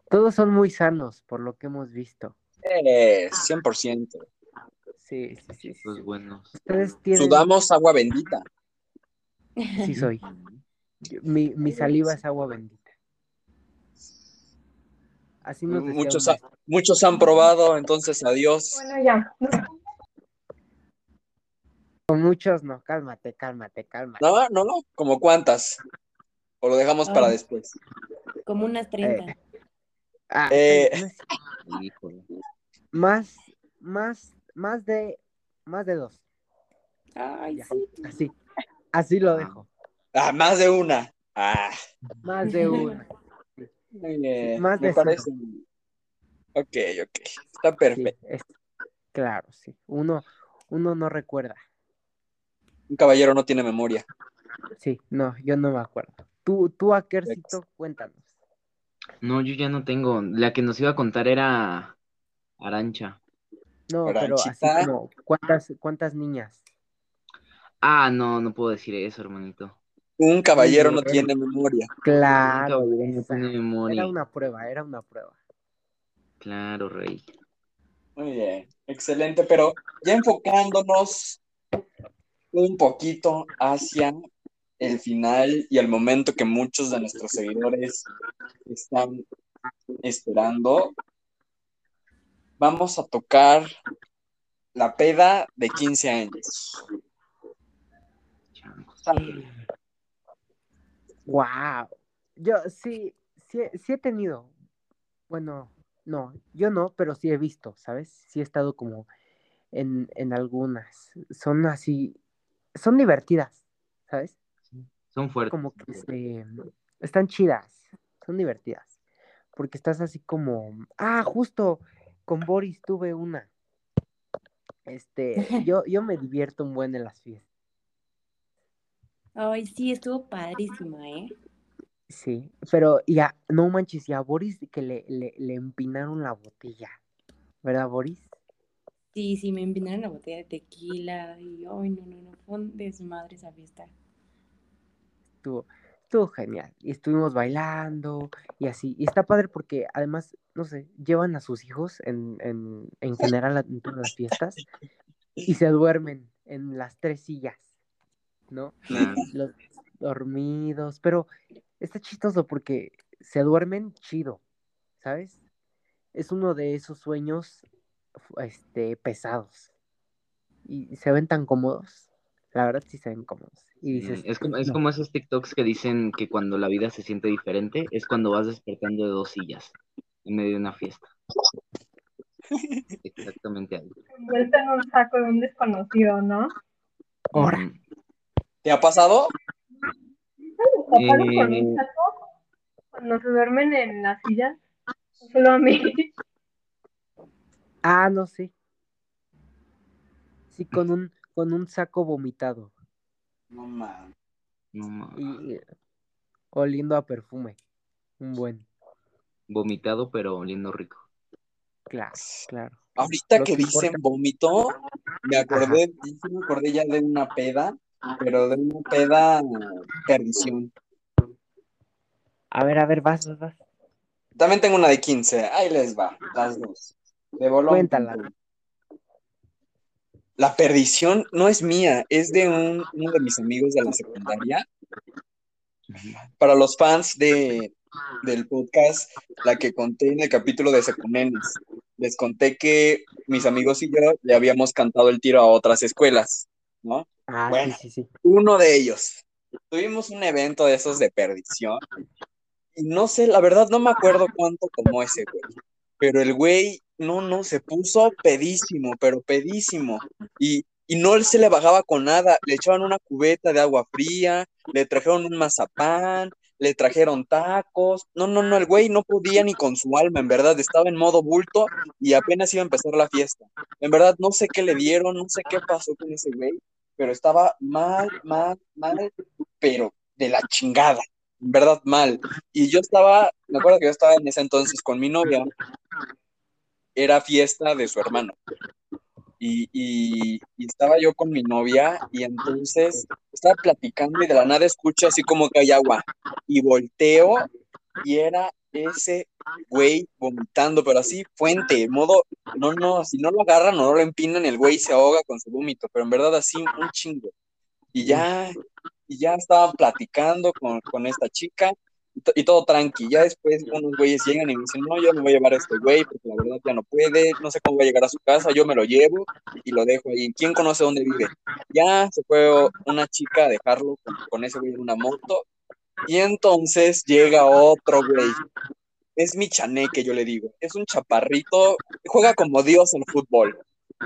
D: Todos son muy sanos, por lo que hemos visto.
A: Eh, 100%.
D: Sí, sí, sí. sí.
C: Los buenos.
D: Ustedes tienen...
A: Sudamos agua bendita.
D: Sí soy. Mi, mi saliva es agua bendita. Así nos
A: Muchos, ha- muchos han probado, entonces adiós.
B: Bueno, ya.
D: Con muchos no, cálmate, cálmate, cálmate.
A: No, no, no. ¿Como cuántas? O lo dejamos para
E: Ay.
A: después.
E: Como unas 30.
D: Ah,
A: Eh.
D: no es-
C: Híjole.
D: Más, más, más de, más de dos.
E: Ay,
D: Ya.
E: sí.
D: Así, así lo dejo.
A: Ah, más de una. Ah,
D: Más de una.
A: muy bien.
D: Más
A: Me
D: de
A: parece. Ok, ok. Está
D: Sí,
A: perfecto.
D: es- claro, sí. Uno, uno no recuerda.
A: Un caballero no tiene memoria.
D: Sí, no, yo no me acuerdo. Tú, tú, Akercito, cuéntanos.
C: No, yo ya no tengo. La que nos iba a contar era Arancha.
D: No, pero así
A: Aranchita.
D: como, ¿cuántas, cuántas niñas?
C: Ah, no, no puedo decir eso, hermanito.
A: Un caballero no tiene memoria.
D: Claro,
C: Un caballero no tiene memoria.
D: Era una prueba, era una prueba.
C: Claro, rey.
A: Muy bien. Excelente. Pero ya enfocándonos un poquito hacia el final y el momento que muchos de nuestros seguidores están esperando, vamos a tocar la peda de 15 años.
D: Wow. Yo sí, sí, he- sí he tenido. Bueno, no, yo no, pero sí he visto, ¿sabes? Sí he estado como en, en algunas. Son así, son divertidas, ¿sabes?
C: Son fuertes.
D: Como que se, están chidas, son divertidas. Porque estás así como, ah, justo con Boris tuve una. Este, yo, yo me divierto un buen en las fiestas.
E: Ay, sí, estuvo padrísima, ¿eh?
D: Sí, pero ya, no manches, y a Boris que le, le, le empinaron la botella, ¿verdad, Boris?
E: Sí, sí, me empinaron la botella de tequila y, ay, no, no, no, fue un desmadre esa fiesta.
D: Estuvo, estuvo genial. Y estuvimos bailando y así. Y está padre porque además, no sé, llevan a sus hijos en, en, en general en todas las fiestas y se duermen en las tres sillas, ¿no?
C: Nah,
D: Los dormidos, pero está chistoso porque se duermen chido, ¿sabes? Es uno de esos sueños este, pesados y se ven tan cómodos. La verdad sí se ven cómodos. Y dices,
C: es como, es
D: no.
C: como esos TikToks que dicen que cuando la vida se siente diferente es cuando vas despertando de dos sillas en medio de una fiesta. Exactamente ahí.
B: Envuelto en un saco de un desconocido, ¿no?
D: Ahora.
C: Ujú.
A: ¿Te ha pasado?
B: ¿Te taparon con
C: Eh,
B: un saco cuando se duermen en las sillas? ¿O Solo a mí.
D: Ah, no sé. Sí, con un, con un saco vomitado
A: No mames.
C: no ma-
D: y y oliendo a perfume. Un buen.
C: Vomitado pero oliendo rico.
D: Claro, claro.
A: Ahorita que dicen vómito, me acordé, me acordé ya de una peda, pero de una peda perdición.
D: A ver, a ver, vas, vas, vas.
A: También tengo una de 15, ahí les va, las dos. De bolón.
D: Cuéntala.
A: La perdición no es mía, es de un- uno de mis amigos de la secundaria. Para los fans de, del podcast, la que conté en el capítulo de Secunenes, les conté que mis amigos y yo le habíamos cantado el tiro a otras escuelas, ¿no?
D: Ah,
A: Bueno.
D: sí, sí, sí.
A: Uno de ellos. Tuvimos un evento de esos de perdición. Y no sé, la verdad no me acuerdo cuánto tomó ese güey. Pero el güey, no, no, se puso pedísimo, pero pedísimo. Y, y no se le bajaba con nada. Le echaban una cubeta de agua fría, le trajeron un mazapán, le trajeron tacos. No, no, no, el güey no podía ni con su alma, en verdad. Estaba en modo bulto y apenas iba a empezar la fiesta. En verdad, no sé qué le dieron, no sé qué pasó con ese güey, pero estaba mal, mal, mal, pero de la chingada. En verdad, mal. Y yo estaba, me acuerdo que yo estaba en ese entonces con mi novia. Era fiesta de su hermano. Y, y- y estaba yo con mi novia y entonces estaba platicando y de la nada escucho así como que hay agua. Y volteo y era ese güey vomitando, pero así fuente, modo, no, no, si no lo agarran o no lo empinan, el güey se ahoga con su vómito, pero en verdad así un chingo. Y ya, y ya estaban platicando con, con esta chica y, to- y todo tranqui. Ya después unos güeyes llegan y me dicen, no, yo me voy a llevar a este güey porque la verdad ya no puede, no sé cómo va a llegar a su casa, yo me lo llevo y lo dejo ahí. ¿Quién conoce dónde vive? Ya se fue una chica a dejarlo con, con ese güey en una moto y entonces llega otro güey. Es mi chaneque, yo le digo. Es un chaparrito, juega como Dios en fútbol.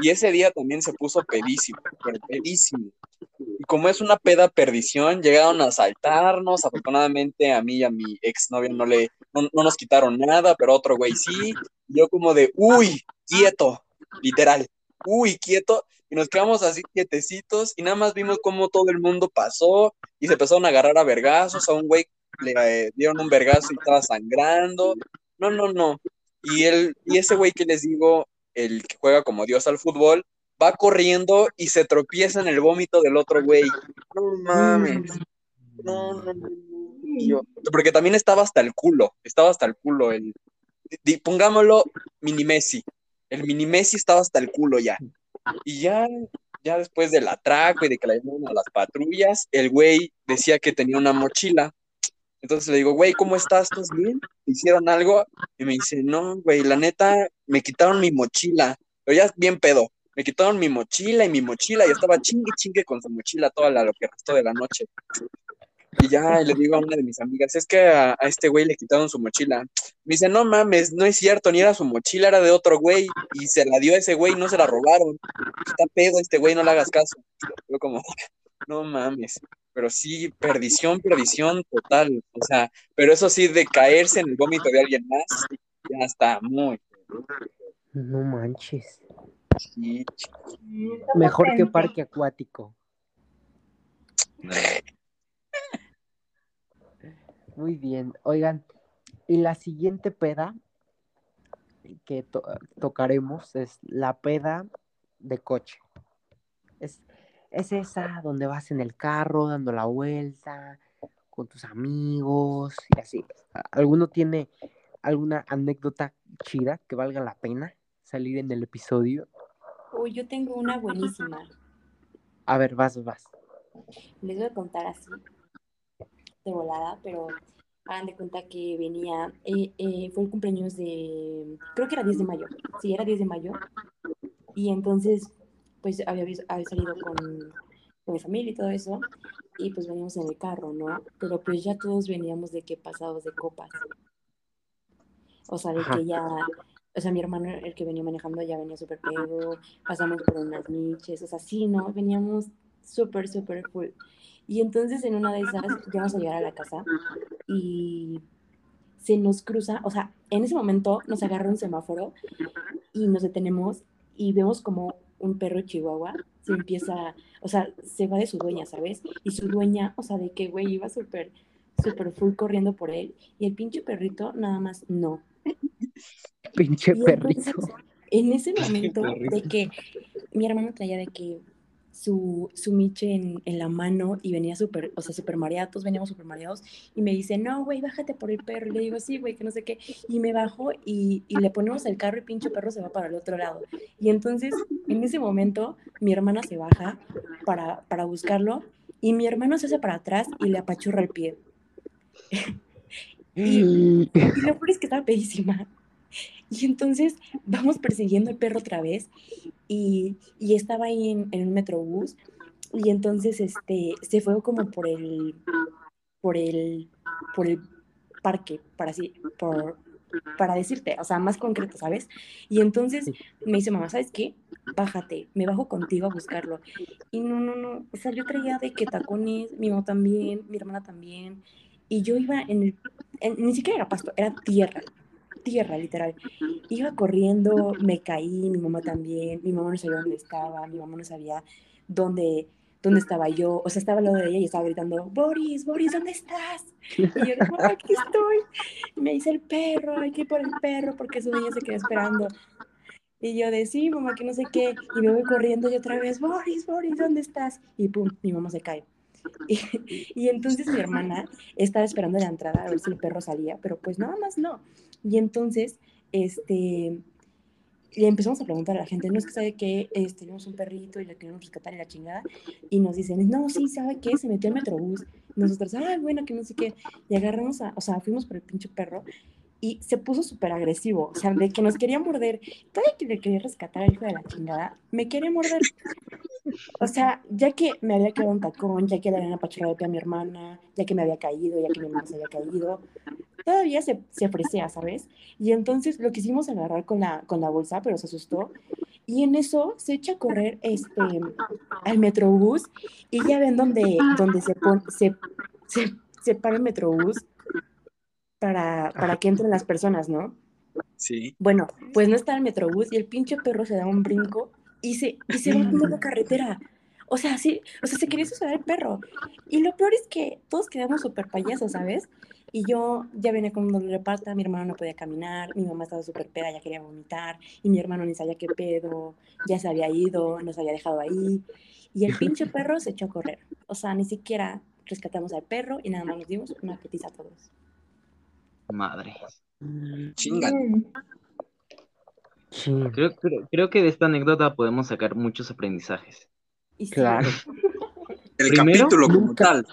A: Y ese día también se puso pedísimo, pedísimo. Y como es una peda perdición, llegaron a asaltarnos. Afortunadamente a mí y a mi exnovia no le, no, no nos quitaron nada, pero otro güey sí. Y yo como de, uy, quieto, literal, uy, quieto. Y nos quedamos así quietecitos y nada más vimos cómo todo el mundo pasó y se empezaron a agarrar a vergazos. A un güey le eh, dieron un vergazo y estaba sangrando. No, no, no. Y, él, y ese güey que les digo, el que juega como Dios al fútbol, va corriendo y se tropieza en el vómito del otro güey. No mames. No, no, no, porque también estaba hasta el culo, estaba hasta el culo. El, pongámoslo, mini Messi. El mini Messi estaba hasta el culo ya. Y ya, ya después del atraco y de que la llamaron a las patrullas, el güey decía que tenía una mochila. Entonces le digo, güey, ¿cómo estás? ¿Estás bien? ¿Te hicieron algo? Y me dice, no, güey, la neta, me quitaron mi mochila. Pero ya bien pedo. Me quitaron mi mochila y mi mochila y estaba chingue chingue con su mochila toda la, lo que restó de la noche. Y ya le digo a una de mis amigas, es que a, a este güey le quitaron su mochila. Me dice, no mames, no es cierto, ni era su mochila, era de otro güey. Y se la dio a ese güey, no se la robaron. Está pedo este güey, no le hagas caso. Yo como, No mames. Pero sí, perdición, perdición total. O sea, pero eso sí, de caerse en el vómito de alguien más, ya está muy.
D: No manches.
A: Sí,
D: Mejor que parque acuático. Muy bien. Oigan, y la siguiente peda que to- tocaremos es la peda de coche. Es, es esa donde vas en el carro dando la vuelta con tus amigos y así. ¿Alguno tiene alguna anécdota chida que valga la pena salir en el episodio?
E: Uy, yo tengo una buenísima.
D: A ver, vas, vas.
E: Les voy a contar así, de volada, pero hagan de cuenta que venía, eh, eh, fue el cumpleaños de, creo que era 10 de mayo, sí, era 10 de mayo, y entonces, pues había, había salido con, con mi familia y todo eso, y pues veníamos en el carro, ¿no? Pero pues ya todos veníamos de que pasados de copas, o sea, de que ya, o sea, mi hermano, el que venía manejando, ya venía súper pedo, pasamos por unas niches, o sea, sí, ¿no? Veníamos súper, súper full. Y entonces en una de esas ya vamos a llegar a la casa y se nos cruza, o sea, en ese momento nos agarra un semáforo y nos detenemos y vemos como un perro chihuahua se empieza, o sea, se va de su dueña, ¿sabes? Y su dueña, o sea, de que, güey, iba súper, súper full corriendo por él y el pinche perrito nada más no.
D: Pinche perrito.
E: en ese momento de que mi hermano traía de que su, su miche en, en la mano y venía súper, o sea, súper mareados, todos veníamos súper mareados, y me dice, no, güey, bájate por el perro. Y le digo, sí, güey, que no sé qué. Y me bajo y, y le ponemos el carro y pinche perro se va para el otro lado. Y entonces, en ese momento, mi hermana se baja para, para buscarlo y mi hermano se hace para atrás y le apachurra el pie. Y lo peor es que estaba pedísima. Y entonces vamos persiguiendo al perro otra vez y, y estaba ahí en, en un metrobús y entonces este se fue como por el por el por el parque para así por para decirte, o sea, más concreto, ¿sabes? Y entonces me dice, mamá, ¿sabes qué? Bájate, me bajo contigo a buscarlo. Y no, no, no, o sea, yo traía de que tacones, mi mamá también, mi hermana también, y yo iba en el, en- ni siquiera era pasto, era tierra, tierra, literal. Iba corriendo, me caí, mi mamá también, mi mamá no sabía dónde estaba, mi mamá no sabía dónde, dónde estaba yo, o sea, estaba al lado de ella y estaba gritando, Boris, Boris, ¿dónde estás? Y yo, "No, aquí estoy. Y me dice el perro, hay que ir por el perro porque su niña se quedó esperando. Y yo de sí, mamá, que no sé qué. Y me voy corriendo y otra vez, Boris, Boris, ¿dónde estás? Y pum, mi mamá se cae. Y, y entonces mi hermana estaba esperando la entrada a ver si el perro salía, pero pues nada más no. Y entonces, este, le empezamos a preguntar a la gente, no es que sabe que este, tenemos un perrito y le queremos rescatar y la chingada. Y nos dicen, no, sí, ¿sabe qué? Se metió al metrobús. Nosotros, ay, bueno, que no sé qué. Y agarramos a, o sea, fuimos por el pinche perro y se puso súper agresivo, o sea, de que nos quería morder. Todavía que le quería rescatar al hijo de la chingada, me quiere morder. O sea, ya que me había quedado un tacón, ya que le habían apachurrado a mi hermana, ya que me había caído, ya que mi mamá se había caído, todavía se, se ofrecía, ¿sabes? Y entonces lo quisimos agarrar con la, con la bolsa, pero se asustó. Y en eso se echa a correr este, al metrobús y ya ven donde, donde se, pon, se, se, se para el metrobús para, para que entren las personas, ¿no?
A: Sí.
E: Bueno, pues no está el metrobús y el pinche perro se da un brinco y se, y se va por la carretera. O sea, sí, o sea, se quería suceder el perro. Y lo peor es que todos quedamos súper payasos, ¿sabes? Y yo ya venía con un dolor de pata, mi hermano no podía caminar, mi mamá estaba súper peda, ya quería vomitar, y mi hermano ni sabía qué pedo, ya se había ido, nos había dejado ahí. Y el pinche perro se echó a correr. O sea, ni siquiera rescatamos al perro y nada más nos dimos una petiza a todos.
C: Madre.
A: Chinga.
B: Mm,
D: Sí,
C: Creo, creo, creo que de esta anécdota podemos sacar muchos aprendizajes.
D: Claro.
A: El
C: Primero,
A: capítulo como
D: nunca-
A: tal.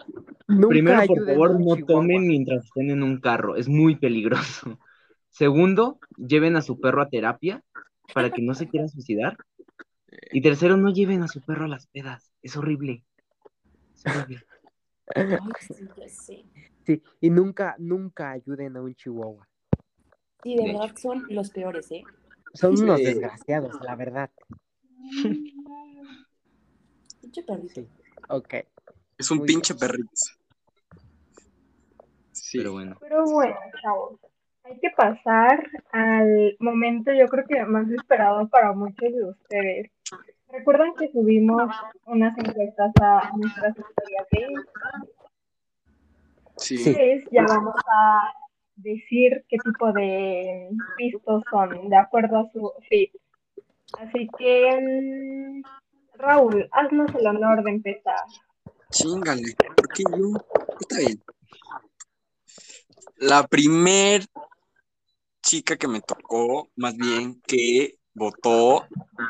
D: Nunca
C: Primero, por favor, no tomen mientras estén en un carro. Es muy peligroso. Segundo, lleven a su perro a terapia para que no se quiera suicidar. Y tercero, no lleven a su perro a las pedas. Es horrible. Es horrible.
E: Ay, sí, ya sé.
D: Sí, y nunca, nunca ayuden a un chihuahua.
E: Sí, de
C: De
E: verdad son los peores, ¿eh?
D: Son
A: Sí.
D: unos desgraciados, la verdad.
E: Pinche perrito.
D: Sí. Ok.
A: Es un
D: Muy
A: pinche perrito. Sí.
C: Pero bueno.
B: Pero bueno, chavos, hay que pasar al momento, yo creo que más esperado para muchos de ustedes. Recuerdan que subimos unas encuestas a nuestras historias de Instagram.
A: Sí.
B: Pues ya vamos a decir qué tipo de pistos son de acuerdo a su feed. Así que, Raúl, haznos el honor de empezar.
A: Chingale, ¿por qué yo? Está bien. La primer chica que me tocó, más bien que votó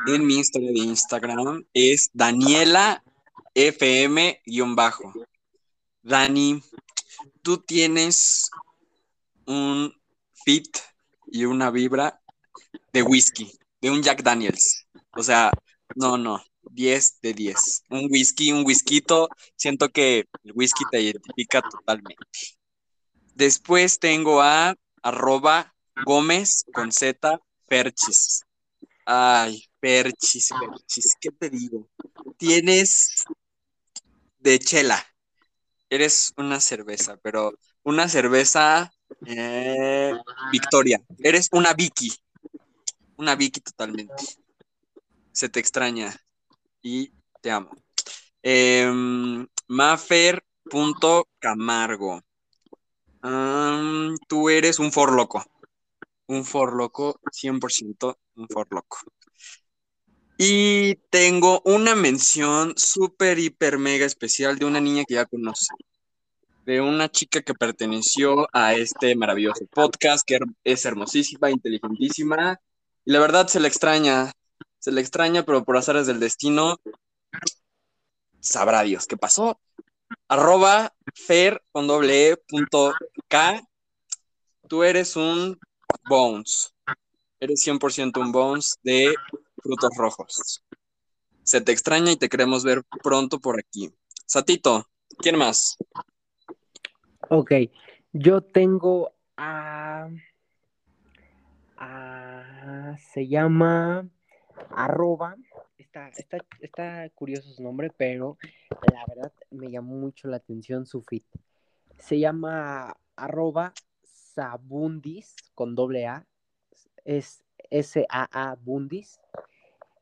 A: en mi historia de Instagram, es Daniela FM-bajo. Dani, tú tienes un fit y una vibra de whisky, de un Jack Daniels. O sea, no, no, 10 de 10. Un whisky, un whiskito, siento que el whisky te identifica totalmente. Después tengo a arroba Gómez con Z Perchis. Ay, Perchis, Perchis, ¿qué te digo? Tienes de chela. Eres una cerveza, pero una cerveza eh, Victoria. Eres una Vicky. Una Vicky totalmente. Se te extraña y te amo. Em, Mafer.camargo. Am, tú eres un forloco. Un forloco, 100% un forloco. Y tengo una mención súper, hiper, mega especial de una niña que ya conoce. De una chica que perteneció a este maravilloso podcast, que es hermosísima, inteligentísima. Y la verdad se le extraña. Se le extraña, pero por azares del destino, sabrá Dios qué pasó. Arroba con e punto K. Tú eres un Bones. Eres 100% un Bones de frutos rojos. Se te extraña y te queremos ver pronto por aquí. Satito, ¿quién más?
D: Ok, yo tengo a... a- se llama arroba, está, está, está curioso su nombre, pero la verdad me llamó mucho la atención su feed. Se llama arroba sabundis con doble A, es S-A-A Bundis.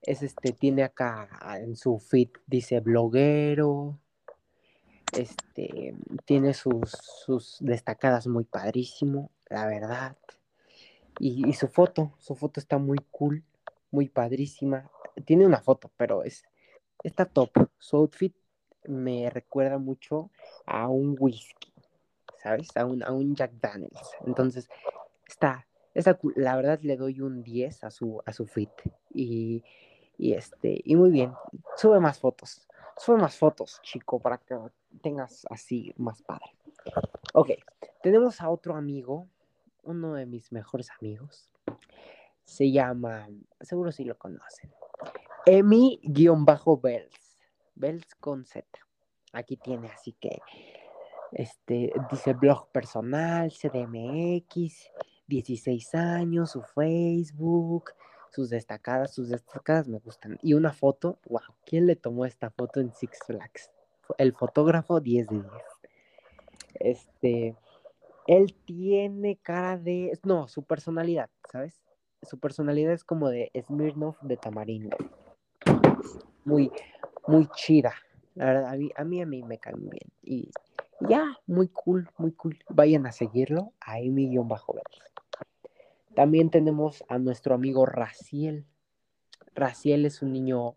D: Es este, tiene acá en su feed, dice bloguero, este, tiene sus, sus destacadas muy padrísimo, la verdad. Y, su foto, su foto está muy cool, muy padrísima. Tiene una foto, pero es, está top. Su outfit me recuerda mucho a un whisky, A un, Jack Daniels. Entonces, está, está. La verdad le doy un 10 a su, a su fit. Y, y este, y muy bien. Sube más fotos. Sube más fotos, chico, para que tengas así más padre. Ok, tenemos a otro amigo, uno de mis mejores amigos. Se llama, seguro si lo conocen. Emi-Bells. Bells con Z. Aquí tiene, así que, este, dice blog personal, CDMX, 16 años, su Facebook, sus destacadas, sus destacadas me gustan. Y una foto, wow, ¿quién le tomó esta foto en Six Flags? El fotógrafo 10 de 10. Este, él tiene cara de, no, su personalidad, ¿sabes? Su personalidad es como de Smirnoff de Tamarindo. Muy, muy chida. La verdad, a mí, a mí, a mí me caen bien. Ya, muy cool, muy cool. Vayan a seguirlo a Amy-Bajo También tenemos a nuestro amigo Raciel. Raciel es un niño,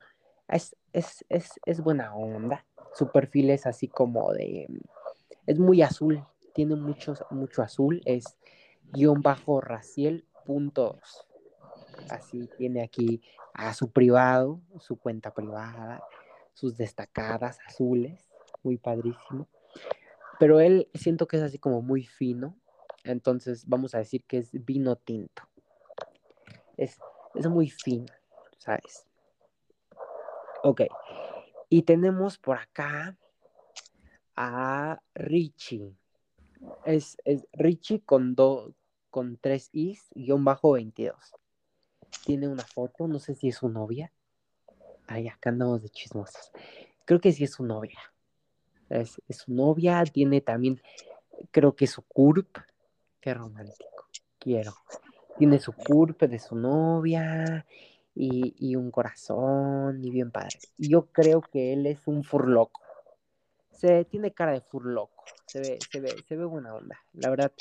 D: es, es, es, es buena onda. Su perfil es así como de, es muy azul, tiene mucho, mucho azul, es guion bajo Raciel. Así tiene aquí a su privado, su cuenta privada, sus destacadas azules, muy padrísimo. Pero él siento que es así como muy fino, entonces vamos a decir que es vino tinto. Es, es muy fino, ¿sabes? Ok. Y tenemos por acá a Richie. Es, es Richie con, do, con tres is, guion bajo 22. Tiene una foto, no sé si es su novia. Ay, acá andamos de chismosos. Creo que sí es su novia. Es, su novia, tiene también, creo que su CURP. Qué romántico. Quiero. Tiene su CURP de su novia y, y un corazón y bien padre. Y yo creo que él es un furloco. Se tiene cara de furloco. Se ve, se ve, se ve buena onda. La verdad,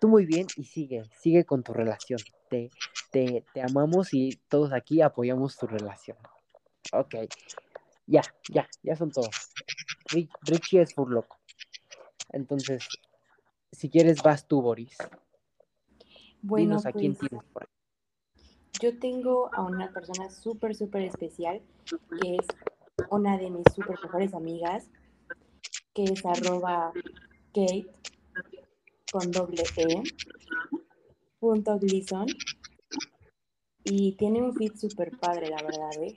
D: tú muy bien y sigue, sigue con tu relación. Te, te, te amamos y todos aquí apoyamos tu relación. Ok. Ya, ya, ya son todos. Ri- Richie es furloco. Entonces, si quieres, vas tú, Boris.
E: Bueno,
D: Dinos a quién
E: pues
D: tienes por ahí.
E: yo tengo a una persona súper, súper especial, que es una de mis súper mejores amigas, que es arroba Kate con doble E, punto Gleason. Y tiene un feed súper padre, la verdad, ¿eh?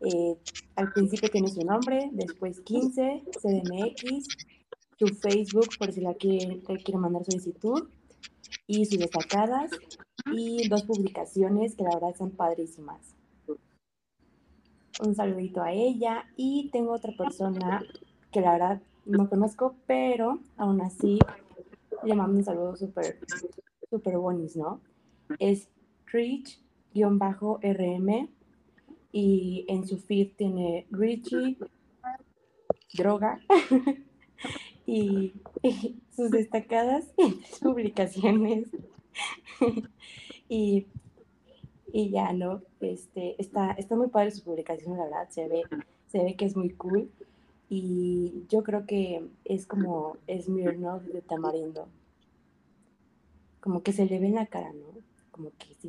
E: Eh, Al principio tiene su nombre, después 15, CDMX, su Facebook por si la quiere, quiere mandar solicitud, y sus destacadas, y dos publicaciones que la verdad son padrísimas. Un saludito a ella, y tengo otra persona que la verdad no conozco, pero aún así le mando un saludo súper, súper bonis, ¿no? Es Rich-RM y en su feed tiene Richie, droga y, sus destacadas publicaciones. y, y ya, ¿no? Este, está, está muy padre su publicación, la verdad, se ve, se ve que es muy cool. Y yo creo que es como Smirnoff de Tamarindo. Como que se le ve en la cara, ¿no? Como que sí.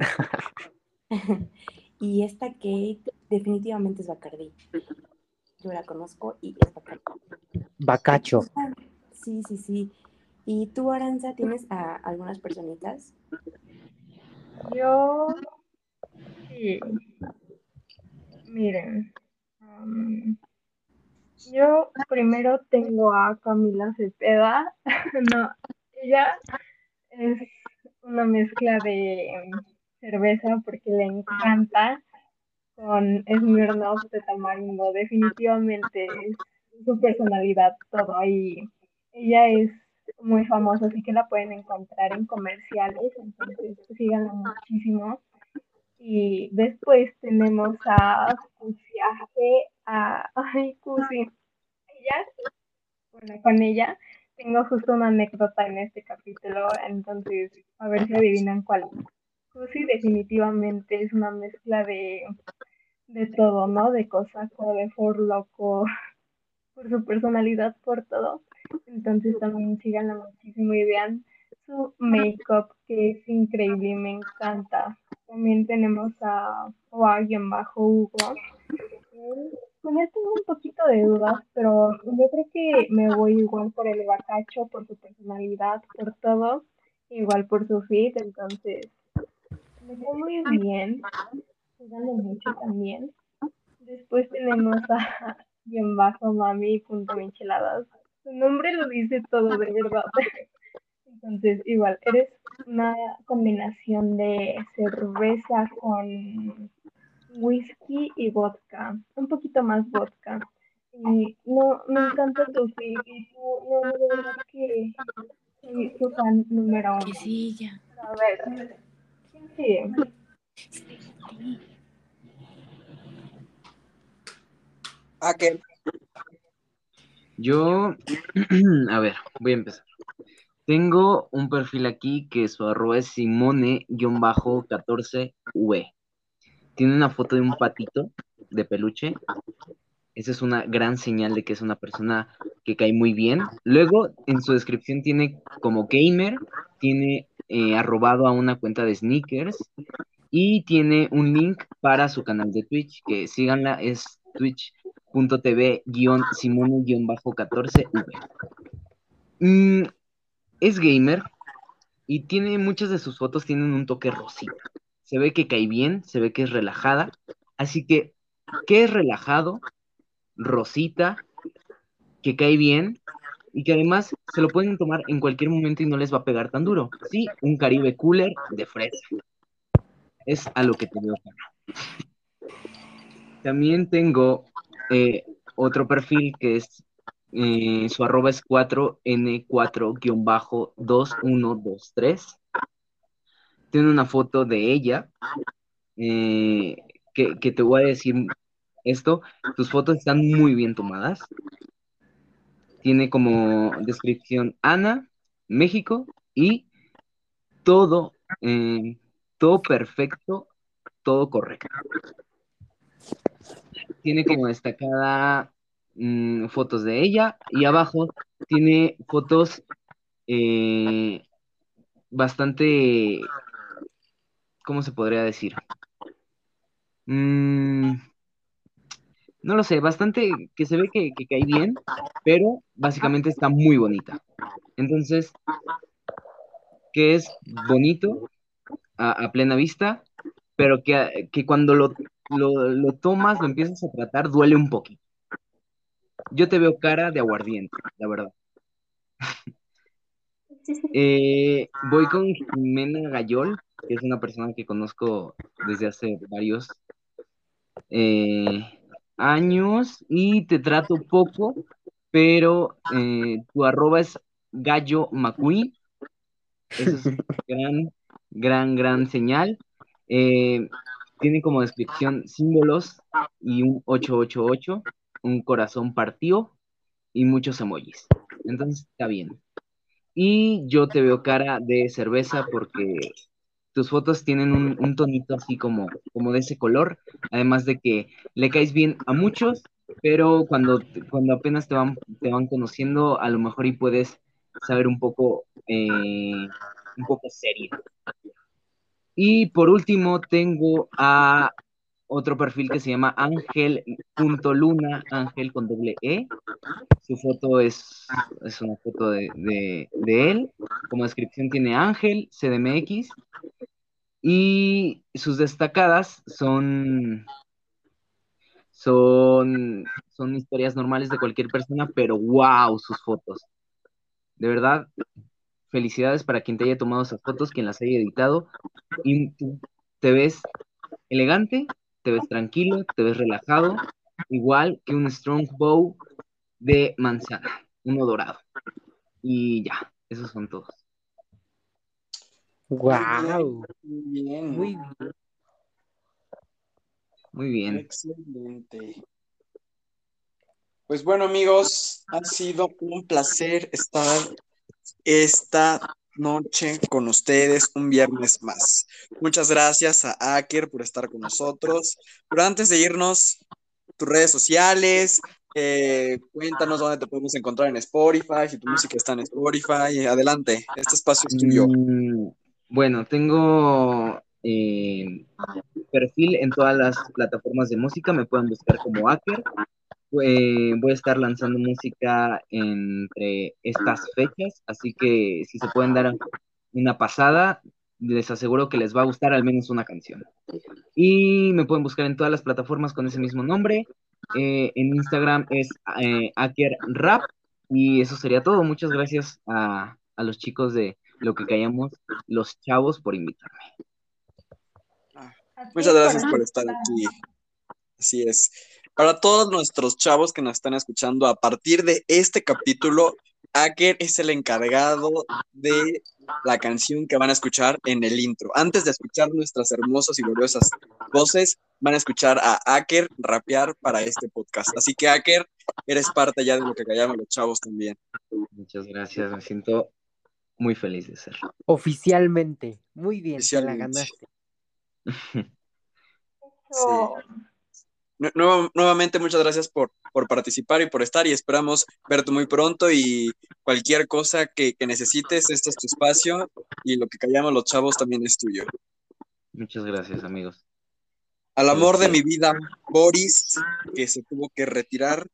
E: Y esta Kate definitivamente es Bacardi. Yo la conozco y es Bacardi.
D: Bacacho.
E: Sí, sí, sí. ¿Y tú, Aranza, tienes a algunas personitas?
B: Yo, sí. Miren, um, yo primero tengo a Camila Cepeda. no, ella es una mezcla de cerveza porque le encanta con Smirnoff de tamarindo. Definitivamente es su personalidad todo ahí. Ella es muy famosa, así que la pueden encontrar en comerciales, entonces síganla muchísimo. Y después tenemos a Cusiaje, a ay Cusi. Ella, bueno, con ella tengo justo una anécdota en este capítulo, entonces a ver si adivinan cuál. Cusi definitivamente es una mezcla de, de todo, ¿no? De cosas como de for loco, por su personalidad, por todo. Entonces también síganla muchísimo y vean su make-up que es increíble me encanta. También tenemos a bajo Hugo. Con él tengo un poquito de dudas, pero yo creo que me voy igual por el bacacho, por su personalidad, por todo, igual por su fit, entonces me fue muy bien. Síganlo mucho también. Después tenemos a guion bajo mami punto micheladas. Su nombre lo dice todo, de verdad. Entonces, igual, eres una combinación de cerveza con whisky y vodka. Un poquito más vodka. Y no, me encanta tu feed y tú, no, de verdad que soy tu fan número uno.
E: Sí, ya.
B: A ver, ¿quién sigue?
A: ¿A qué?
C: Yo, a ver, voy a empezar. Tengo un perfil aquí que su arroba es Simone-14V. Tiene una foto de un patito de peluche. Esa es una gran señal de que es una persona que cae muy bien. Luego, en su descripción tiene como gamer, tiene eh, arrobado a una cuenta de sneakers y tiene un link para su canal de Twitch, que síganla, es twitch.tv-simone-14v. Mm, es gamer y tiene muchas de sus fotos tienen un toque rosita. Se ve que cae bien, se ve que es relajada. Así que, ¿qué es relajado? Rosita, que cae bien y que además se lo pueden tomar en cualquier momento y no les va a pegar tan duro. Sí, un Caribe Cooler de fresa. Es a lo que te veo. También tengo eh, otro perfil que es eh, su arroba es 4N4-2123. Tiene una foto de ella, eh, que, que te voy a decir esto, tus fotos están muy bien tomadas. Tiene como descripción Ana, México y todo, eh, todo perfecto, todo correcto. Tiene como destacada mm, fotos de ella y abajo tiene fotos eh, bastante, ¿cómo se podría decir? Mm, no lo sé, bastante que se ve que, que cae bien, pero básicamente está muy bonita. Entonces, que es bonito a, a plena vista, pero que, que cuando lo, lo, lo tomas, lo empiezas a tratar, duele un poquito. Yo te veo cara de aguardiente, la verdad. Eh, voy con Jimena Gayol, que es una persona que conozco desde hace varios eh, años y te trato poco, pero eh, tu arroba es Gallo McQueen. Eso es gran, gran, gran señal. Eh, tiene como descripción símbolos y un 888, un corazón partido y muchos emojis. Entonces está bien. Y yo te veo cara de cerveza porque tus fotos tienen un, tonito así como, como de ese color, además de que le caes bien a muchos, pero cuando, cuando apenas te van, te van conociendo, a lo mejor y puedes saber un poco, eh, un poco serio. Y por último tengo a otro perfil que se llama Ángel.luna, Ángel con doble E. Su foto es, es una foto de, de, él. Como descripción tiene Ángel, CDMX. Y sus destacadas son, son, son historias normales de cualquier persona, pero wow, sus fotos. De verdad, felicidades para quien te haya tomado esas fotos, quien las haya editado. Y te ves elegante, te ves tranquilo, te ves relajado, igual que un strong bow de manzana, uno dorado. Y ya, esos son todos.
D: Wow.
A: Muy bien.
D: Muy bien.
C: Muy bien.
A: Excelente. Pues bueno, amigos, ha sido un placer estar esta noche con ustedes un viernes más. Muchas gracias a Aker por estar con nosotros. Pero antes de irnos, tus redes sociales, eh, cuéntanos dónde te podemos encontrar en Spotify, si tu música está en Spotify. Adelante, este espacio es tuyo.
C: Mm, bueno, tengo eh, perfil en todas las plataformas de música, me pueden buscar como Aker. Eh, voy a estar lanzando música entre estas fechas, así que si se pueden dar una pasada, les aseguro que les va a gustar al menos una canción. Y me pueden buscar en todas las plataformas con ese mismo nombre. Eh, en Instagram es eh, Aker Rap. Y eso sería todo. Muchas gracias a, a los chicos de Lo que callamos, los chavos, por invitarme.
A: Muchas gracias por estar aquí. Así es. Para todos nuestros chavos que nos están escuchando, a partir de este capítulo, Aker es el encargado de la canción que van a escuchar en el intro. Antes de escuchar nuestras hermosas y gloriosas voces, van a escuchar a Aker rapear para este podcast. Así que Aker, eres parte ya de lo que callamos los chavos también.
C: Muchas gracias, me siento muy feliz de ser.
D: Oficialmente. Muy bien, te la
A: Oficialmente.
D: ganaste.
A: Nu- nuevo- nuevamente, muchas gracias por, por participar y por estar y esperamos verte muy pronto y cualquier cosa que, que necesites, este es tu espacio y lo que callamos los chavos también es tuyo.
C: Muchas gracias, amigos.
A: Al amor de mi vida, Boris, que se tuvo que retirar.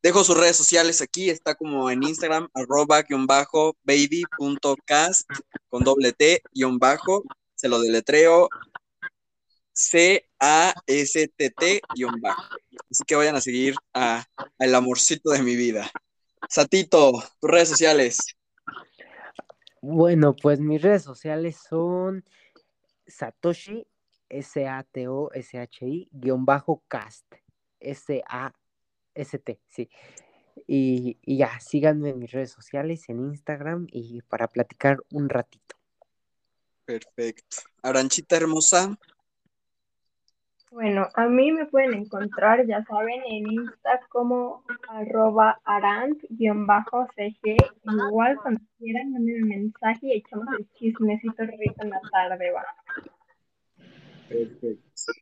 A: Dejo sus redes sociales aquí, está como en Instagram, arroba guion bajo baby.cast con doble T guion bajo, se lo deletreo C-A-S-T-T guion bajo. Así que vayan a seguir a, al amorcito de mi vida. Satito, tus redes sociales.
D: Bueno, pues mis redes sociales son Satoshi, S-A-T-O-S-H-I, guion bajo cast, S-A-S-T, sí. Y, y ya, síganme en mis redes sociales, en Instagram y para platicar un ratito.
A: Perfecto. Aranchita hermosa.
B: Bueno, a mí me pueden encontrar, ya saben, en Insta como arroba arant-cg. Igual cuando quieran, manden un mensaje y echamos el chismecito rico en la tarde, va.
A: Perfecto.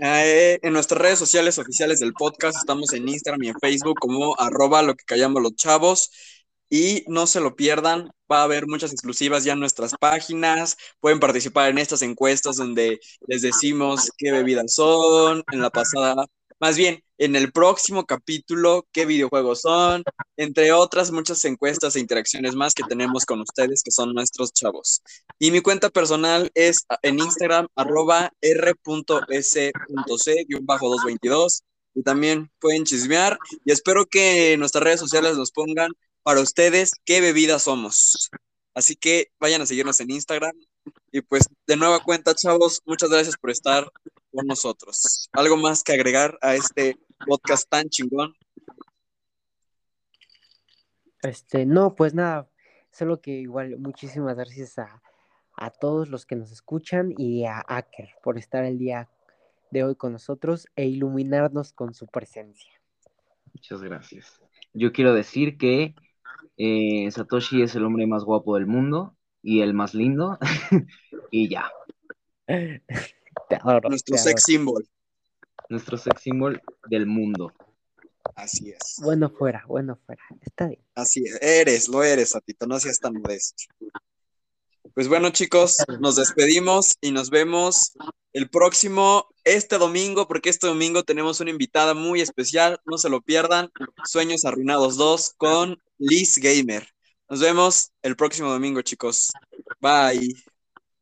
A: Eh, en nuestras redes sociales oficiales del podcast estamos en Instagram y en Facebook como arroba lo que callamos los chavos. Y no se lo pierdan, va a haber muchas exclusivas ya en nuestras páginas. Pueden participar en estas encuestas donde les decimos qué bebidas son. En la pasada, más bien, en el próximo capítulo, qué videojuegos son, entre otras muchas encuestas e interacciones más que tenemos con ustedes, que son nuestros chavos. Y mi cuenta personal es en Instagram, arroba r.s.c-222. Y también pueden chismear. Y espero que nuestras redes sociales nos pongan para ustedes qué bebidas somos. Así que vayan a seguirnos en Instagram. Y pues de nueva cuenta, chavos, muchas gracias por estar con nosotros. ¿Algo más que agregar a este podcast tan chingón?
D: Este, no, pues nada, solo que igual muchísimas gracias a, a todos los que nos escuchan y a Aker por estar el día de hoy con nosotros e iluminarnos con su presencia.
C: Muchas gracias. Yo quiero decir que eh, Satoshi es el hombre más guapo del mundo y el más lindo. y ya.
D: Te adoro,
A: Nuestro
D: te
A: sex
D: adoro.
A: symbol.
C: Nuestro sex symbol del mundo.
A: Así es.
D: Bueno fuera, bueno fuera. Está bien.
A: Así es. Eres, lo eres, Satito. No seas tan modesto. Pues bueno, chicos, nos despedimos y nos vemos el próximo, este domingo, porque este domingo tenemos una invitada muy especial. No se lo pierdan. Sueños Arruinados 2 con Liz Gamer. Nos vemos el próximo domingo, chicos. Bye.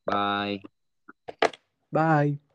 C: Bye.
D: Bye.